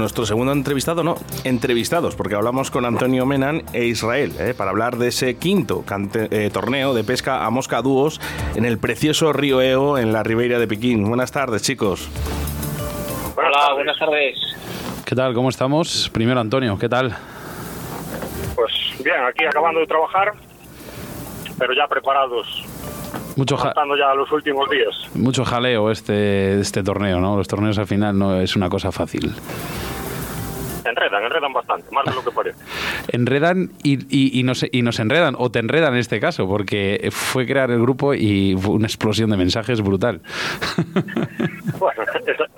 Nuestro segundo entrevistado, no, entrevistados, porque hablamos con Antonio Menan e Israel, ¿eh? para hablar de ese quinto eh, torneo de pesca a mosca dúos en el precioso río Eo, en la Ribeira de Piquín. Buenas tardes, chicos. Hola, buenas tardes. ¿Qué tal? ¿Cómo estamos? Primero, Antonio, ¿qué tal? Pues bien, aquí acabando de trabajar, pero ya preparados mucho ya los últimos días. Mucho jaleo este, este torneo, ¿no? Los torneos al final no es una cosa fácil. Enredan, enredan bastante, más de lo que parece. [laughs] enredan y, y, nos, y nos enredan, o te enredan en este caso, porque fue crear el grupo y fue una explosión de mensajes brutal. [laughs] bueno,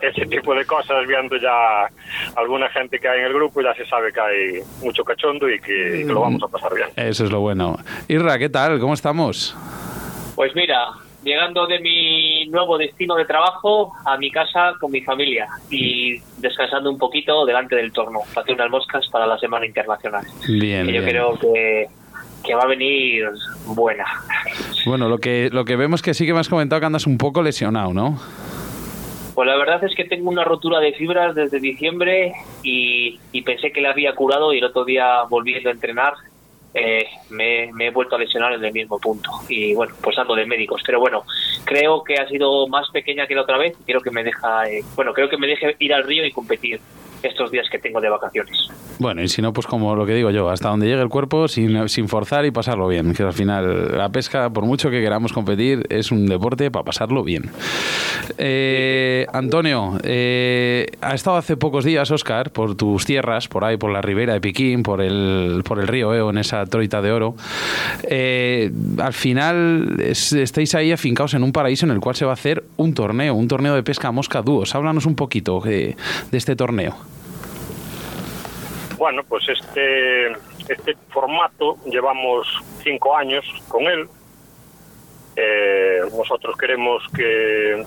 ese, tipo de cosas, viendo ya alguna gente que hay en el grupo, ya se sabe que hay mucho cachondo y que, y que lo vamos a pasar bien. Eso es lo bueno. Irra, ¿qué tal? ¿Cómo estamos? Pues mira, llegando de mi nuevo destino de trabajo a mi casa con mi familia y descansando un poquito delante del torno, hacer unas moscas para la Semana Internacional. Bien. yo creo que, que va a venir buena. Bueno, lo que, lo que vemos que sí que me has comentado que andas un poco lesionado, ¿no? Pues la verdad es que tengo una rotura de fibras desde diciembre y, y pensé que la había curado y el otro día volviendo a entrenar eh, me, he vuelto a lesionar en el mismo punto. Y bueno, pues ando de médicos. Pero bueno, creo que ha sido más pequeña que la otra vez. Creo que me deja, eh, bueno, creo que me deje ir al río y competir estos días que tengo de vacaciones. Bueno, y si no, pues como lo que digo yo, hasta donde llegue el cuerpo, sin, forzar y pasarlo bien. Que al final la pesca, por mucho que queramos competir, es un deporte para pasarlo bien. Eh, Antonio, eh, ha estado hace pocos días, Oscar, por tus tierras, por ahí, por la ribera de Piquín, por el, por el río Eo, en esa troita de oro. Eh, al final estáis ahí afincados en un paraíso en el cual se va a hacer un torneo, un torneo de pesca mosca dúos. Háblanos un poquito de este torneo. Bueno, pues este, este formato llevamos cinco años con él. Eh, nosotros queremos que,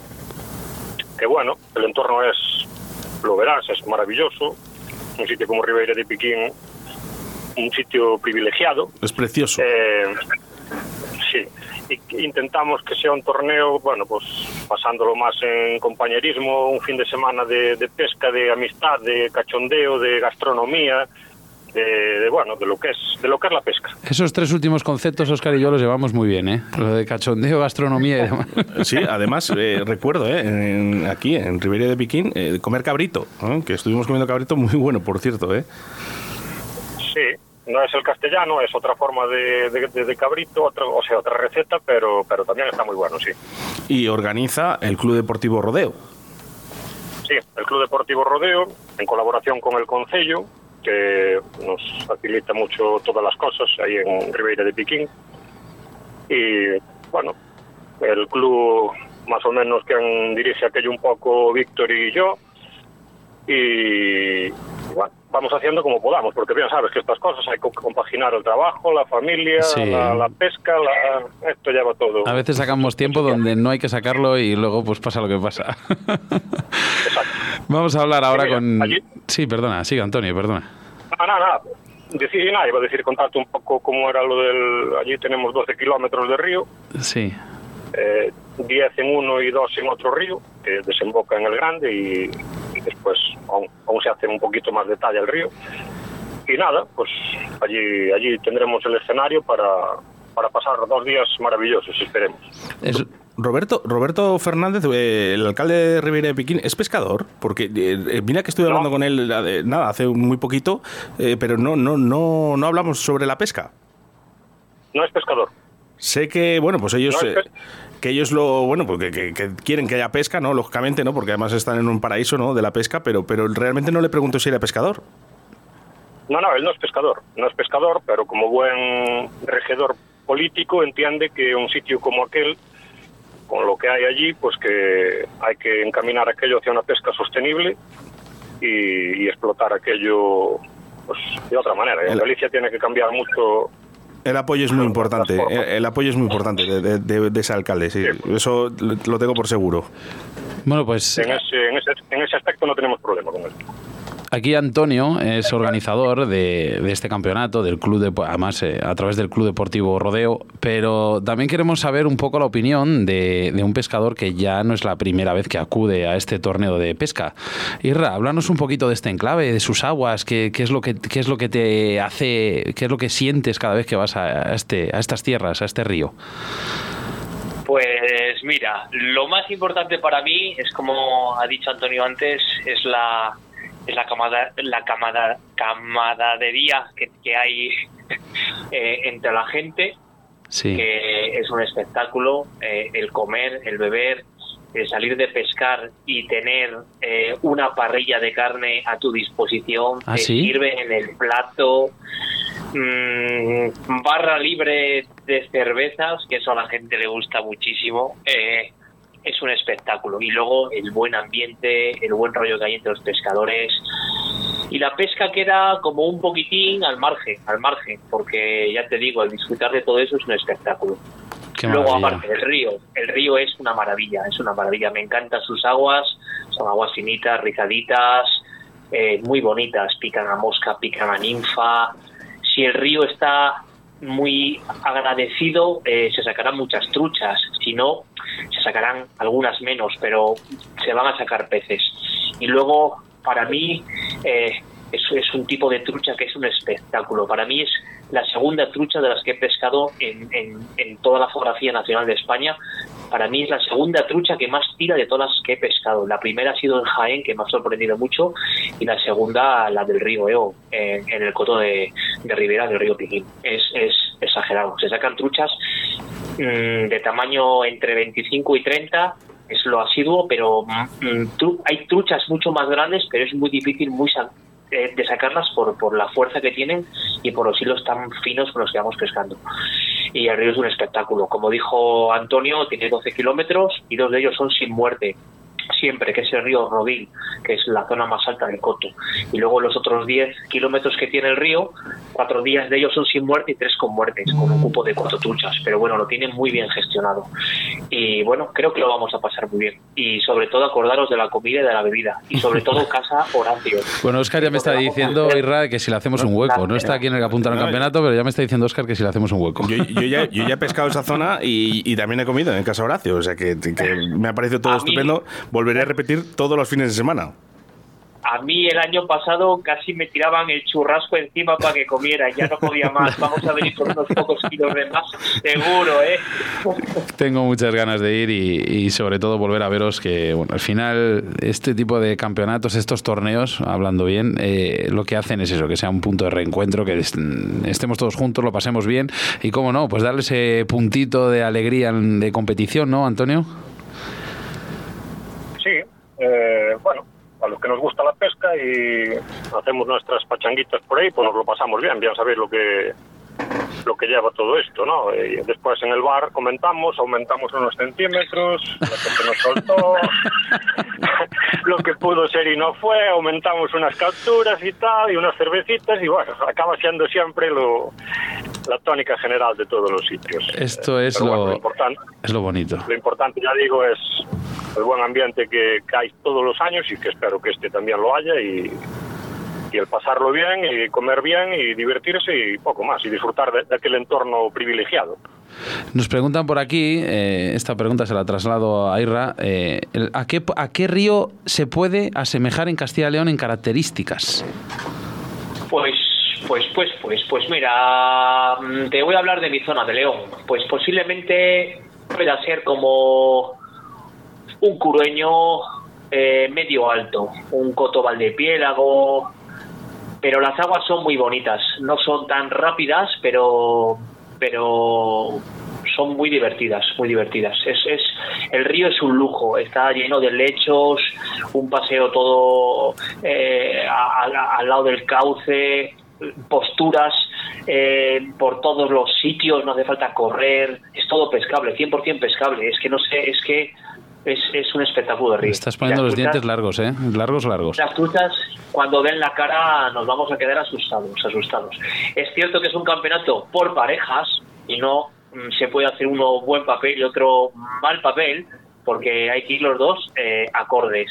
que, bueno, el entorno es, lo verás, es maravilloso. Un sitio como Ribeira de Piquín, un sitio privilegiado. Es precioso. Eh, sí, y intentamos que sea un torneo, bueno, pues pasándolo más en compañerismo, un fin de semana de, pesca, de amistad, de cachondeo, de gastronomía, de, bueno, de lo que es de lo que es la pesca. Esos tres últimos conceptos, Oscar y yo los llevamos muy bien, ¿eh? Lo de cachondeo, gastronomía y [laughs] demás. Sí, además eh, recuerdo, ¿eh? aquí en Ribeira de Piquín, eh, comer cabrito, que estuvimos comiendo cabrito muy bueno, por cierto, ¿eh? Sí, no es el castellano, es otra forma de, de, cabrito, o sea, otra receta, pero, pero también está muy bueno, sí. Y organiza el Club Deportivo Rodeo. Sí, el Club Deportivo Rodeo, en colaboración con el Concello, que nos facilita mucho todas las cosas ahí en Ribeira de Piquín. Y bueno, el club más o menos que dirige aquello un poco Víctor y yo. Y bueno, vamos haciendo como podamos, porque bien sabes que estas cosas hay que compaginar el trabajo, la familia, la, pesca, esto lleva todo. A veces sacamos tiempo donde no hay que sacarlo y luego pues pasa lo que pasa. [laughs] Exacto. Vamos a hablar ahora con... Sí, perdona, sigue Antonio, perdona. Nada, nada, nada. Decir nada, iba a decir, contarte un poco cómo era lo del... Allí tenemos 12 kilómetros de río. Sí. Eh, 10 en uno y 2 en otro río, que desemboca en el grande y, después aún, se hace un poquito más detalle el río. Y nada, pues allí, allí tendremos el escenario para, para pasar dos días maravillosos, esperemos. Roberto, Roberto Fernández, eh, el alcalde de Ribeira de Piquín, ¿es pescador? Porque eh, mira que estuve hablando con él eh, nada, hace muy poquito, pero no, no, no, no hablamos sobre la pesca. No es pescador. Sé que, bueno, pues ellos que ellos lo, bueno, porque que, quieren que haya pesca, ¿no? Lógicamente, ¿no? Porque además están en un paraíso, ¿no? De la pesca, pero, pero realmente no le pregunto si era pescador. No, no, él no es pescador, no es pescador, pero como buen regidor político entiende que un sitio como aquel, con lo que hay allí, pues que hay que encaminar aquello hacia una pesca sostenible y, explotar aquello pues, de otra manera. En Galicia tiene que cambiar mucho el apoyo es muy importante. El, apoyo es muy importante de, ese alcalde, sí. Eso lo tengo por seguro. Bueno, pues. En ese, en ese, aspecto no tenemos problema con él. Aquí Antonio es organizador de, este campeonato, del club de, además eh, a través del Club Deportivo Rodeo, pero también queremos saber un poco la opinión de, un pescador que ya no es la primera vez que acude a este torneo de pesca. Irra, háblanos un poquito de este enclave, de sus aguas, qué, es lo que es lo que te hace, qué es lo que sientes cada vez que vas a este, a estas tierras, a este río. Pues mira, lo más importante para mí es como ha dicho Antonio antes, es la es la camada la camada camaradería que, que hay [laughs] eh, entre la gente, Sí. que es un espectáculo, eh, el comer, el beber, el salir de pescar y tener eh, una parrilla de carne a tu disposición, ¿Ah, te sí? sirven en el plato, mm, barra libre de cervezas, que eso a la gente le gusta muchísimo. eh, es un espectáculo. Y luego el buen ambiente, el buen rollo que hay entre los pescadores. Y la pesca queda como un poquitín al margen, al margen, porque ya te digo, el disfrutar de todo eso es un espectáculo. Qué Luego, maravilla. aparte, el río. El río es una maravilla, es una maravilla. Me encantan sus aguas, son aguas finitas, rizaditas, eh, muy bonitas. Pican a mosca, pican a ninfa. Si el río está muy agradecido, eh, se sacarán muchas truchas. Si no, se sacarán algunas menos, pero se van a sacar peces. Y luego, para mí, eh, es, un tipo de trucha que es un espectáculo. Para mí es la segunda trucha de las que he pescado en, toda la geografía nacional de España. Para mí es la segunda trucha que más tira de todas las que he pescado. La primera ha sido en Jaén, que me ha sorprendido mucho, y la segunda, la del río Eo, en, el coto de, de Ribera del río Piquín. Es, exagerado. Se sacan truchas mm, de tamaño entre 25 y 30 es lo asiduo, pero mm, tru- hay truchas mucho más grandes, pero es muy difícil muy eh, de sacarlas por, por la fuerza que tienen y por los hilos tan finos con los que vamos pescando. Y el río es un espectáculo. Como dijo Antonio, tiene 12 kilómetros y dos de ellos son sin muerte. Siempre, que es el río Rodil, que es la zona más alta del coto. Y luego los otros 10 kilómetros que tiene el río, cuatro días de ellos son sin muerte y tres con muertes, con un cupo de cuatro truchas. Pero bueno, lo tienen muy bien gestionado. Y bueno, creo que lo vamos a pasar muy bien. Y sobre todo acordaros de la comida y de la bebida. Y sobre todo [laughs] casa Horacio. Bueno, Oscar ya me está diciendo, Irra, que si le hacemos un hueco. No está aquí en el que apunta en el campeonato, pero ya me está diciendo Oscar que si le hacemos un hueco. Yo, yo ya, yo ya he pescado esa zona y, y también he comido en casa Horacio, o sea que, que me ha parecido todo A mí- estupendo. Volveré a repetir todos los fines de semana. A mí el año pasado casi me tiraban el churrasco encima para que comiera. Ya no podía más. [laughs] Vamos a venir con unos pocos kilos de más. Seguro, ¿eh? Tengo muchas ganas de ir y, y sobre todo volver a veros que bueno, al final este tipo de campeonatos, estos torneos, hablando bien, eh, lo que hacen es eso, que sea un punto de reencuentro, que est- estemos todos juntos, lo pasemos bien y cómo no, pues darle ese puntito de alegría de competición, ¿no, Antonio? Eh, bueno, a los que nos gusta la pesca y hacemos nuestras pachanguitas por ahí, pues nos lo pasamos bien, bien sabéis lo que lo que lleva todo esto, ¿no? Y después en el bar comentamos, aumentamos unos centímetros, lo que se nos soltó, [laughs] lo que pudo ser y no fue, aumentamos unas capturas y tal, y unas cervecitas, y bueno, acaba siendo siempre lo, la tónica general de todos los sitios. Esto es Pero bueno, lo, lo importante es lo bonito. lo importante, ya digo, es el buen ambiente que, que hay todos los años y que espero que este también lo haya y, y el pasarlo bien y comer bien y divertirse y poco más y disfrutar de, de aquel entorno privilegiado. Nos preguntan por aquí, eh, esta pregunta se la traslado a Irra, eh, el- ¿a, qué, ¿a qué río se puede asemejar en Castilla y León en características? Pues, pues, pues, pues, pues mira, mm, te voy a hablar de mi zona de León. Pues posiblemente pueda ser como un curueño eh, medio alto, un coto valdepiélago, pero las aguas son muy bonitas, no son tan rápidas, pero, pero son muy divertidas, muy divertidas. Es, es, el río es un lujo, está lleno de lechos, un paseo todo eh, al lado del cauce, posturas eh, por todos los sitios, no hace falta correr, es todo pescable, 100% pescable. Es que no sé, es que es, es un espectáculo de. Estás poniendo Las los dientes largos, ¿eh? Largos, largos. las truchas, cuando den la cara, nos vamos a quedar asustados, asustados. Es cierto que es un campeonato por parejas y no mm, se puede hacer uno buen papel y otro mal papel, porque hay que ir los dos eh, acordes.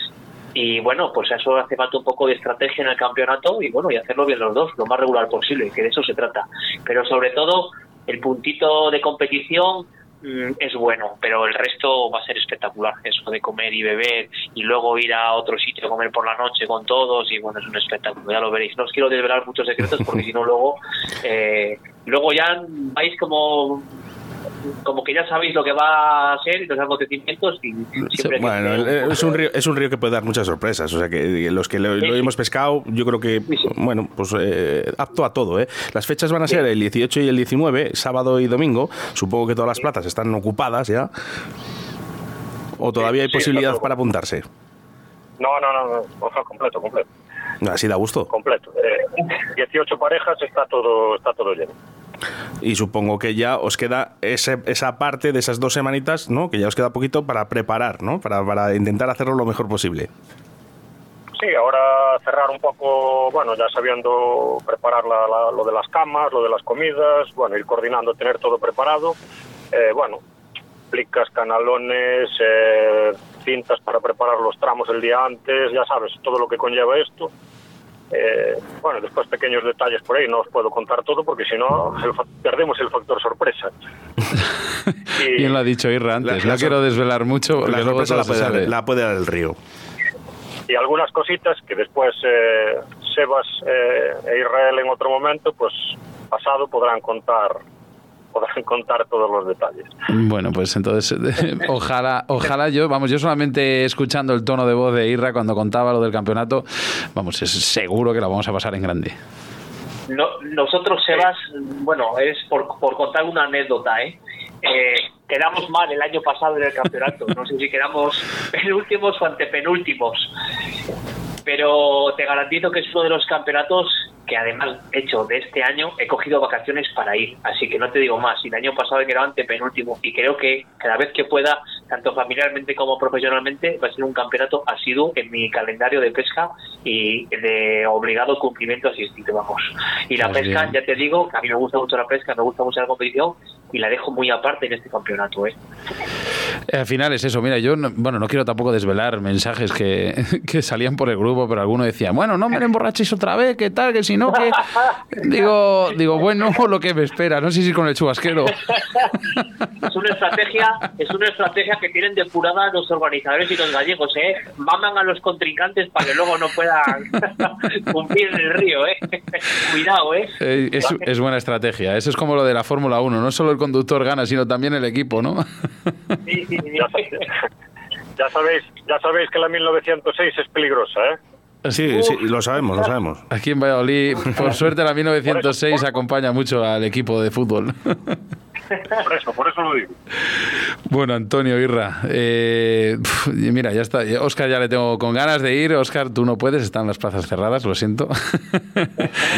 y bueno, pues eso hace falta un poco de estrategia en el campeonato y bueno, y hacerlo bien los dos, lo más regular posible, que de eso se trata. Pero sobre todo, el puntito de competición es bueno, pero el resto va a ser espectacular. Eso de comer y beber y luego ir a otro sitio a comer por la noche con todos y bueno, es un espectáculo, ya lo veréis. No os quiero desvelar muchos secretos porque [laughs] si no luego, eh, luego ya vais como como que ya sabéis lo que va a ser y los acontecimientos y siempre Bueno, es un, río, es un río que puede dar muchas sorpresas. O sea, que los que lo, lo hemos pescado, yo creo que, bueno, pues eh, apto a todo. ¿eh? Las fechas van a ser el 18 y el 19, sábado y domingo. Supongo que todas las plazas están ocupadas ya. ¿O todavía hay posibilidad para apuntarse? No, no, no, no, ojalá completo, completo, Así da gusto. completo. Eh, 18 parejas, está todo, está todo lleno. Y supongo que ya os queda ese- esa parte de esas dos semanitas, ¿no? Que ya os queda poquito para preparar, ¿no? Para, para intentar hacerlo lo mejor posible. Sí, ahora cerrar un poco, bueno, ya sabiendo preparar la- la- lo de las camas, lo de las comidas, bueno, ir coordinando, tener todo preparado. Eh, bueno, plicas, canalones, eh, cintas para preparar los tramos el día antes, ya sabes, todo lo que conlleva esto. Eh, bueno, después pequeños detalles por ahí, no os puedo contar todo porque si no perdemos el factor sorpresa. [laughs] Y- Bien lo ha dicho Irra antes. La- la no quiero desvelar mucho porque La luego sorpresa todo la se puede, dar, sabe. la puede dar el río. y algunas cositas que después eh, Sebas eh, e Israel en otro momento, pues pasado podrán contar podrán contar todos los detalles. Bueno, pues entonces, [laughs] ojalá, ojalá yo, vamos, yo solamente escuchando el tono de voz de Irra cuando contaba lo del campeonato, vamos, es seguro que la vamos a pasar en grande. No- nosotros, Sebas, bueno, es por, por contar una anécdota, ¿eh? Eh, Quedamos mal el año pasado en el campeonato. No sé si quedamos penúltimos o antepenúltimos. Pero te garantizo que es uno de los campeonatos que además hecho de este año he cogido vacaciones para ir. Así que no te digo más. Y el año pasado he quedado antepenúltimo. Y creo que cada vez que pueda, tanto familiarmente como profesionalmente, va a ser un campeonato asiduo en mi calendario de pesca y de obligado cumplimiento asistir, vamos. Y la Pues pesca, bien. ya te digo, que a mí me gusta mucho la pesca, me gusta mucho la competición y la dejo muy aparte en este campeonato. ¿eh? Eh, Al final es eso, mira, yo no, bueno, no quiero tampoco desvelar mensajes que, [laughs] que salían por el grupo, pero alguno decía, bueno, no me emborrachéis otra vez, que tal, que si no, que... [laughs] Digo, digo, bueno, [laughs] lo que me espera, no sé si con el chubasquero. Es una estrategia, es una estrategia que tienen depurada los organizadores y los gallegos, ¿eh? Maman a los contrincantes para que luego no puedan cumplir en el río, ¿eh? Cuidado, ¿eh? Eh, Es, es buena estrategia, eso es como lo de la Fórmula 1, no solo el conductor gana, sino también el equipo, ¿no? Sí, sí, Ya, [laughs] ya sabéis, ya sabéis que la 1906 es peligrosa, ¿eh? Sí, sí, lo sabemos, lo sabemos. Aquí en Valladolid, por [laughs] suerte la 1906 acompaña mucho al equipo de fútbol. [laughs] Por eso, por eso lo digo. Bueno, Antonio Irra, eh, mira, ya está. Oscar ya le tengo con ganas de ir. Oscar, tú no puedes, están las plazas cerradas, lo siento. [laughs]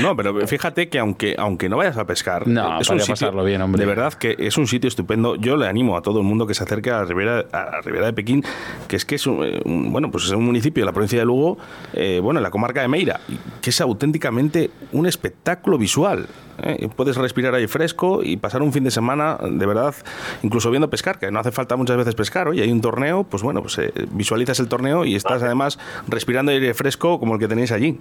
No, pero fíjate que aunque, aunque no vayas a pescar, No, es para un sitio, pasarlo bien, hombre. De verdad que es un sitio estupendo. Yo le animo a todo el mundo que se acerque a la Ribera, a la Ribera de Pekín, que es que es un, eh, un- bueno, pues es un municipio de la provincia de Lugo, eh, bueno, en la comarca de Meira, que es auténticamente un espectáculo visual. ¿Eh? Puedes respirar ahí fresco y pasar un fin de semana, de verdad, incluso viendo pescar, que no hace falta muchas veces pescar. Oye, hay un torneo, pues bueno, pues eh, visualizas el torneo y estás además respirando aire fresco como el que tenéis allí.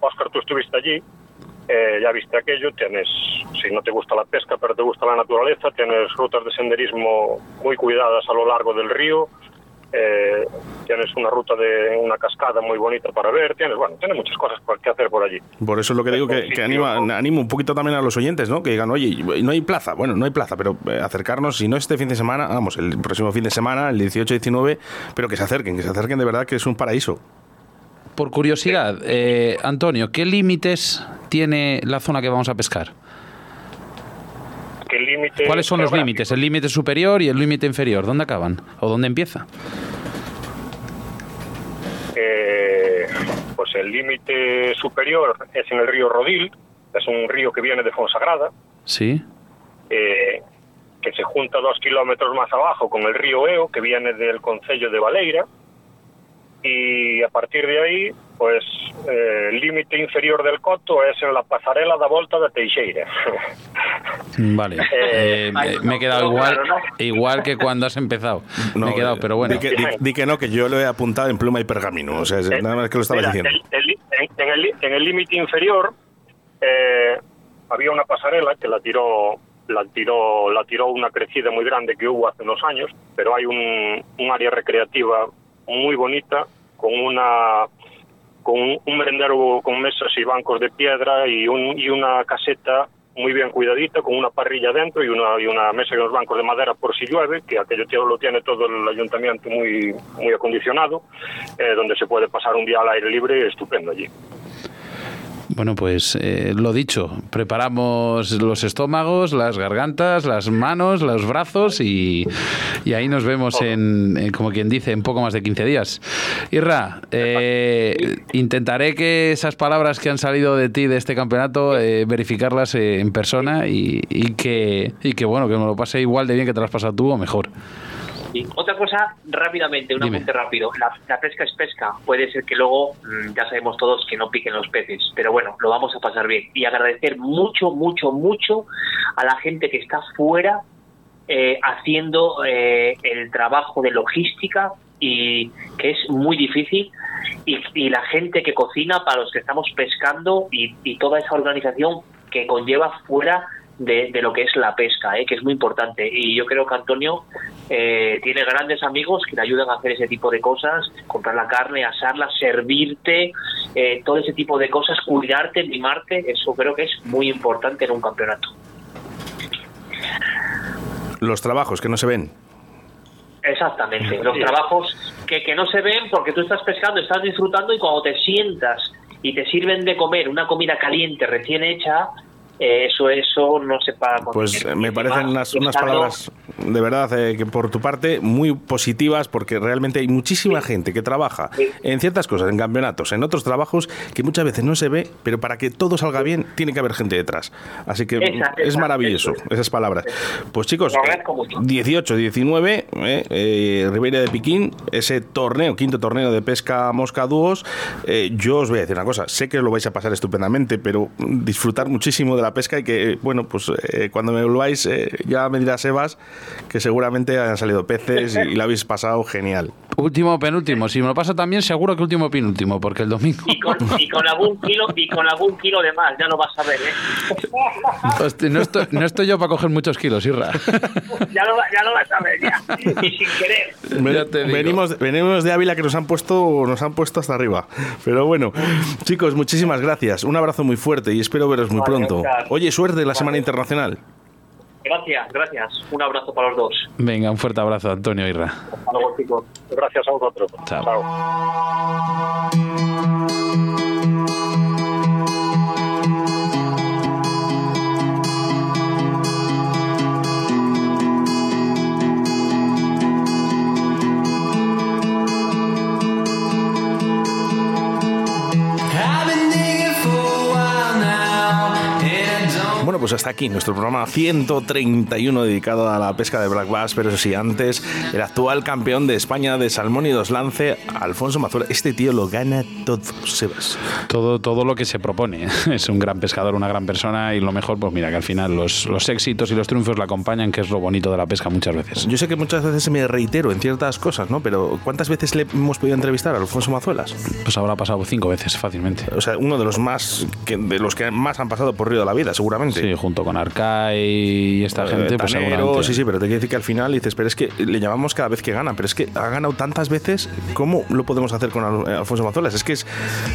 Oscar, tú estuviste allí, eh, ya viste aquello, tienes, si no te gusta la pesca, pero te gusta la naturaleza, tienes rutas de senderismo muy cuidadas a lo largo del río, eh, tienes una ruta de una cascada muy bonita para ver, tienes, bueno, tienes muchas cosas por- que hacer por allí. Por eso es lo que digo que, que anima, animo un poquito también a los oyentes, ¿no? Que digan, oye, no hay plaza. Bueno, no hay plaza, pero eh, acercarnos, si no este fin de semana, vamos, el próximo fin de semana, el 18-19, pero que se acerquen, que se acerquen de verdad, que es un paraíso. Por curiosidad, eh, Antonio, ¿qué límites tiene la zona que vamos a pescar? ¿Qué límite ¿Cuáles son los límites? ¿El límite superior y el límite inferior? ¿Dónde acaban? ¿O dónde empieza? Eh, pues el límite superior es en el río Rodil, es un río que viene de Fonsagrada, Sí. eh, que se junta dos kilómetros más abajo con el río Eo, que viene del concello de Valeira, y a partir de ahí, pues eh, el límite inferior del coto es en la pasarela da volta de Teixeira. Vale. [laughs] Eh, me he quedado igual, igual que cuando has empezado. me he quedado, pero bueno. Di que, di- di que no, que yo lo he apuntado en pluma y pergamino. O sea, es- nada más que lo estabas Mira, diciendo. el- el- en, en el, en el límite inferior eh, había una pasarela que la tiró la tiró la tiró una crecida muy grande que hubo hace unos años, pero hay un, un área recreativa muy bonita con una con un, merendero con mesas y bancos de piedra y, un, y una caseta muy bien cuidadita con una parrilla dentro y una, y una mesa y unos bancos de madera por si llueve, que aquello lo tiene todo el ayuntamiento muy, muy acondicionado, eh, donde se puede pasar un día al aire libre estupendo allí. Bueno, pues eh, lo dicho, preparamos los estómagos, las gargantas, las manos, los brazos y, y ahí nos vemos en, en, como quien dice, en poco más de 15 días. Irra, eh, intentaré que esas palabras que han salido de ti de este campeonato, eh, verificarlas eh, en persona y, y que, y que, bueno, que me lo pase igual de bien que te lo has pasado tú o mejor. Otra cosa, rápidamente, un apunte rápido. La, la pesca es pesca. Puede ser que luego, mm, ya sabemos todos que no piquen los peces, pero bueno, lo vamos a pasar bien. Y agradecer mucho, mucho, mucho a la gente que está fuera eh, haciendo eh, el trabajo de logística y que es muy difícil y, y la gente que cocina para los que estamos pescando y, y toda esa organización que conlleva fuera de, de lo que es la pesca, ¿eh? que es muy importante. Y yo creo que Antonio eh, tiene grandes amigos que le ayudan a hacer ese tipo de cosas, comprar la carne, asarla, servirte, eh, todo ese tipo de cosas, cuidarte, mimarte, eso creo que es muy importante en un campeonato. Los trabajos que no se ven. Exactamente, los trabajos que, que no se ven porque tú estás pescando, estás disfrutando y cuando te sientas y te sirven de comer una comida caliente recién hecha, eh, eso eso no se paga con Pues dinero. eh, me Y parecen más unas, unas palabras de verdad eh, que por tu parte muy positivas porque realmente hay muchísima gente que trabaja en ciertas cosas, en campeonatos, en otros trabajos que muchas veces no se ve, pero para que todo salga bien tiene que haber gente detrás. Así que mm, es maravilloso esas palabras. Pues chicos, Lo agradezco mucho. 18, 19, eh, eh, Ribeira de Piquín, ese torneo, quinto torneo de pesca mosca dúos. yo os voy a decir una cosa, sé que lo vais a pasar estupendamente, pero disfrutar muchísimo de la pesca y que, bueno, pues eh, cuando me volváis, eh, ya me dirá Sebas que seguramente han salido peces y, y la habéis pasado genial. Último, penúltimo. Si me lo paso también, seguro que último, penúltimo, porque el domingo. y con, y con algún kilo y con algún kilo de más, ya lo vas a ver, ¿eh? [laughs] Hostia, no, estoy, no estoy yo para coger muchos kilos, Irra. [laughs] ya, lo, ya lo vas a ver, ya. Y sin querer. Venimos, venimos de Ávila que nos han puesto nos han puesto hasta arriba. Pero bueno, chicos, muchísimas gracias. Un abrazo muy fuerte y espero veros muy Vale, pronto. Oye, suerte en la Semana Internacional. Gracias, gracias. Un abrazo para los dos. Venga, un fuerte abrazo, Antonio Irra. Hasta luego, chicos. Gracias a vosotros. Chao. Bueno, pues hasta aquí nuestro programa 131 dedicado a la pesca de black bass, pero eso sí, antes el actual campeón de España de salmón y dos lance, Alfonso Mazuela. Este tío lo gana todo, Sebas. Todo, todo lo que se propone. [laughs] Es un gran pescador, una gran persona y lo mejor, pues mira, que al final los, los éxitos y los triunfos le acompañan, que es lo bonito de la pesca muchas veces. Yo sé que muchas veces me reitero en ciertas cosas, ¿no? Pero ¿cuántas veces le hemos podido entrevistar a Alfonso Mazuelas? Pues habrá pasado cinco veces fácilmente. O sea, uno de los más que, de los que más han pasado por Río de la Vida, seguramente. Sí, junto con Arcai y esta Eh, gente, pues Tanero, seguramente. sí, sí, pero te quiero decir que al final dices, pero es que le llamamos cada vez que gana, pero es que ha ganado tantas veces, ¿cómo lo podemos hacer con eh, Alfonso Mazuelas? Es que es,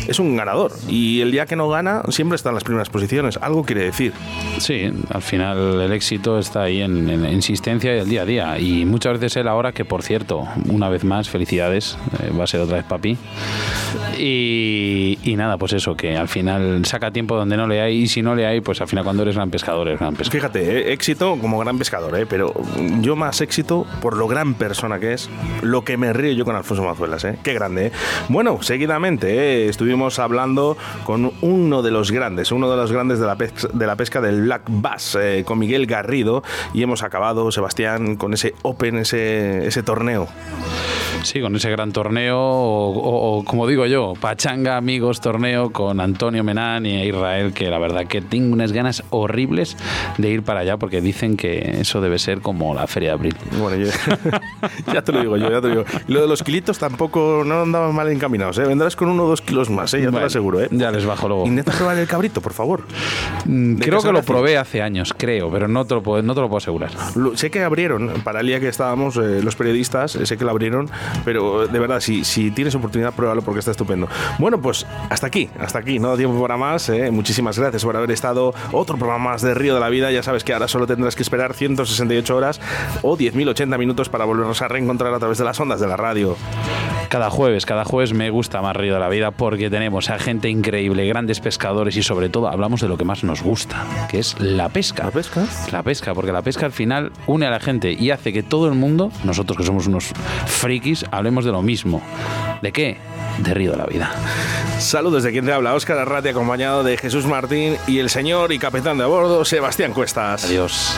es un ganador y el día que no gana siempre está en las primeras posiciones, algo quiere decir. Sí, al final el éxito está ahí en, en la insistencia y el día a día. Y muchas veces él ahora, que por cierto, una vez más, felicidades, eh, va a ser otra vez papi. Y, y nada, pues eso, que al final saca tiempo donde no le hay y si no le hay, pues al final cuando eres gran pescador, eres gran pescador. Fíjate, eh, éxito como gran pescador, eh, pero yo más éxito por lo gran persona que es, lo que me río yo con Alfonso Mazuelas, eh. qué grande. eh. Bueno, seguidamente eh, estuvimos hablando con uno de los grandes, uno de los grandes de la pesca, de la pesca del Black Bass, eh, con Miguel Garrido, y hemos acabado, Sebastián, con ese Open, ese, ese torneo. Sí, con ese gran torneo, o, o- o, como digo yo, pachanga, amigos, 2 torneo con Antonio Menán y Israel, que la verdad que tengo unas ganas horribles de ir para allá porque dicen que eso debe ser como la Feria de Abril. Bueno, [laughs] ya te lo digo yo, ya te lo digo. Y lo de los kilitos tampoco no andaban mal encaminados, ¿eh? Vendrás con uno o dos kilos más, ¿eh? Ya te lo aseguro, ¿eh? Ya les bajo luego. Intenta probar el cabrito, por favor. Mm, creo que lo probé hace años, creo, pero no te lo puedo, no te lo puedo asegurar. sé que abrieron, para el día que estábamos eh, los periodistas, sé que lo abrieron, pero de verdad, si, si tienes oportunidad, pruébalo porque está estupendo. Bueno, pues hasta aquí, hasta aquí, no da tiempo para más. ¿eh? Muchísimas gracias por haber estado otro programa más de Río de la Vida. Ya sabes que ahora solo tendrás que esperar 168 horas o 10.080 minutos para volvernos a reencontrar a través de las ondas de la radio. Cada jueves, cada jueves me gusta más Río de la Vida porque tenemos a gente increíble, grandes pescadores y sobre todo hablamos de lo que más nos gusta, que es la pesca. ¿La pesca? La pesca, porque la pesca al final une a la gente y hace que todo el mundo, nosotros que somos unos frikis, hablemos de lo mismo. ¿De qué? De Río de la Vida. Saludos de quien te habla, Óscar Arrate, acompañado de Jesús Martín y el señor y capitán de a bordo, Sebastián Cuestas. Adiós.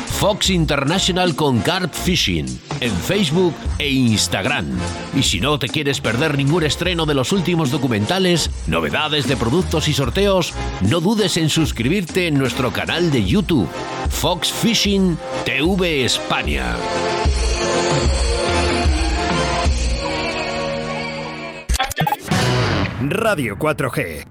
Fox International con Carp Fishing en Facebook e Instagram. Y si no te quieres perder ningún estreno de los últimos documentales, novedades de productos y sorteos, no dudes en suscribirte en nuestro canal de YouTube, Fox Fishing TV España. Radio 4G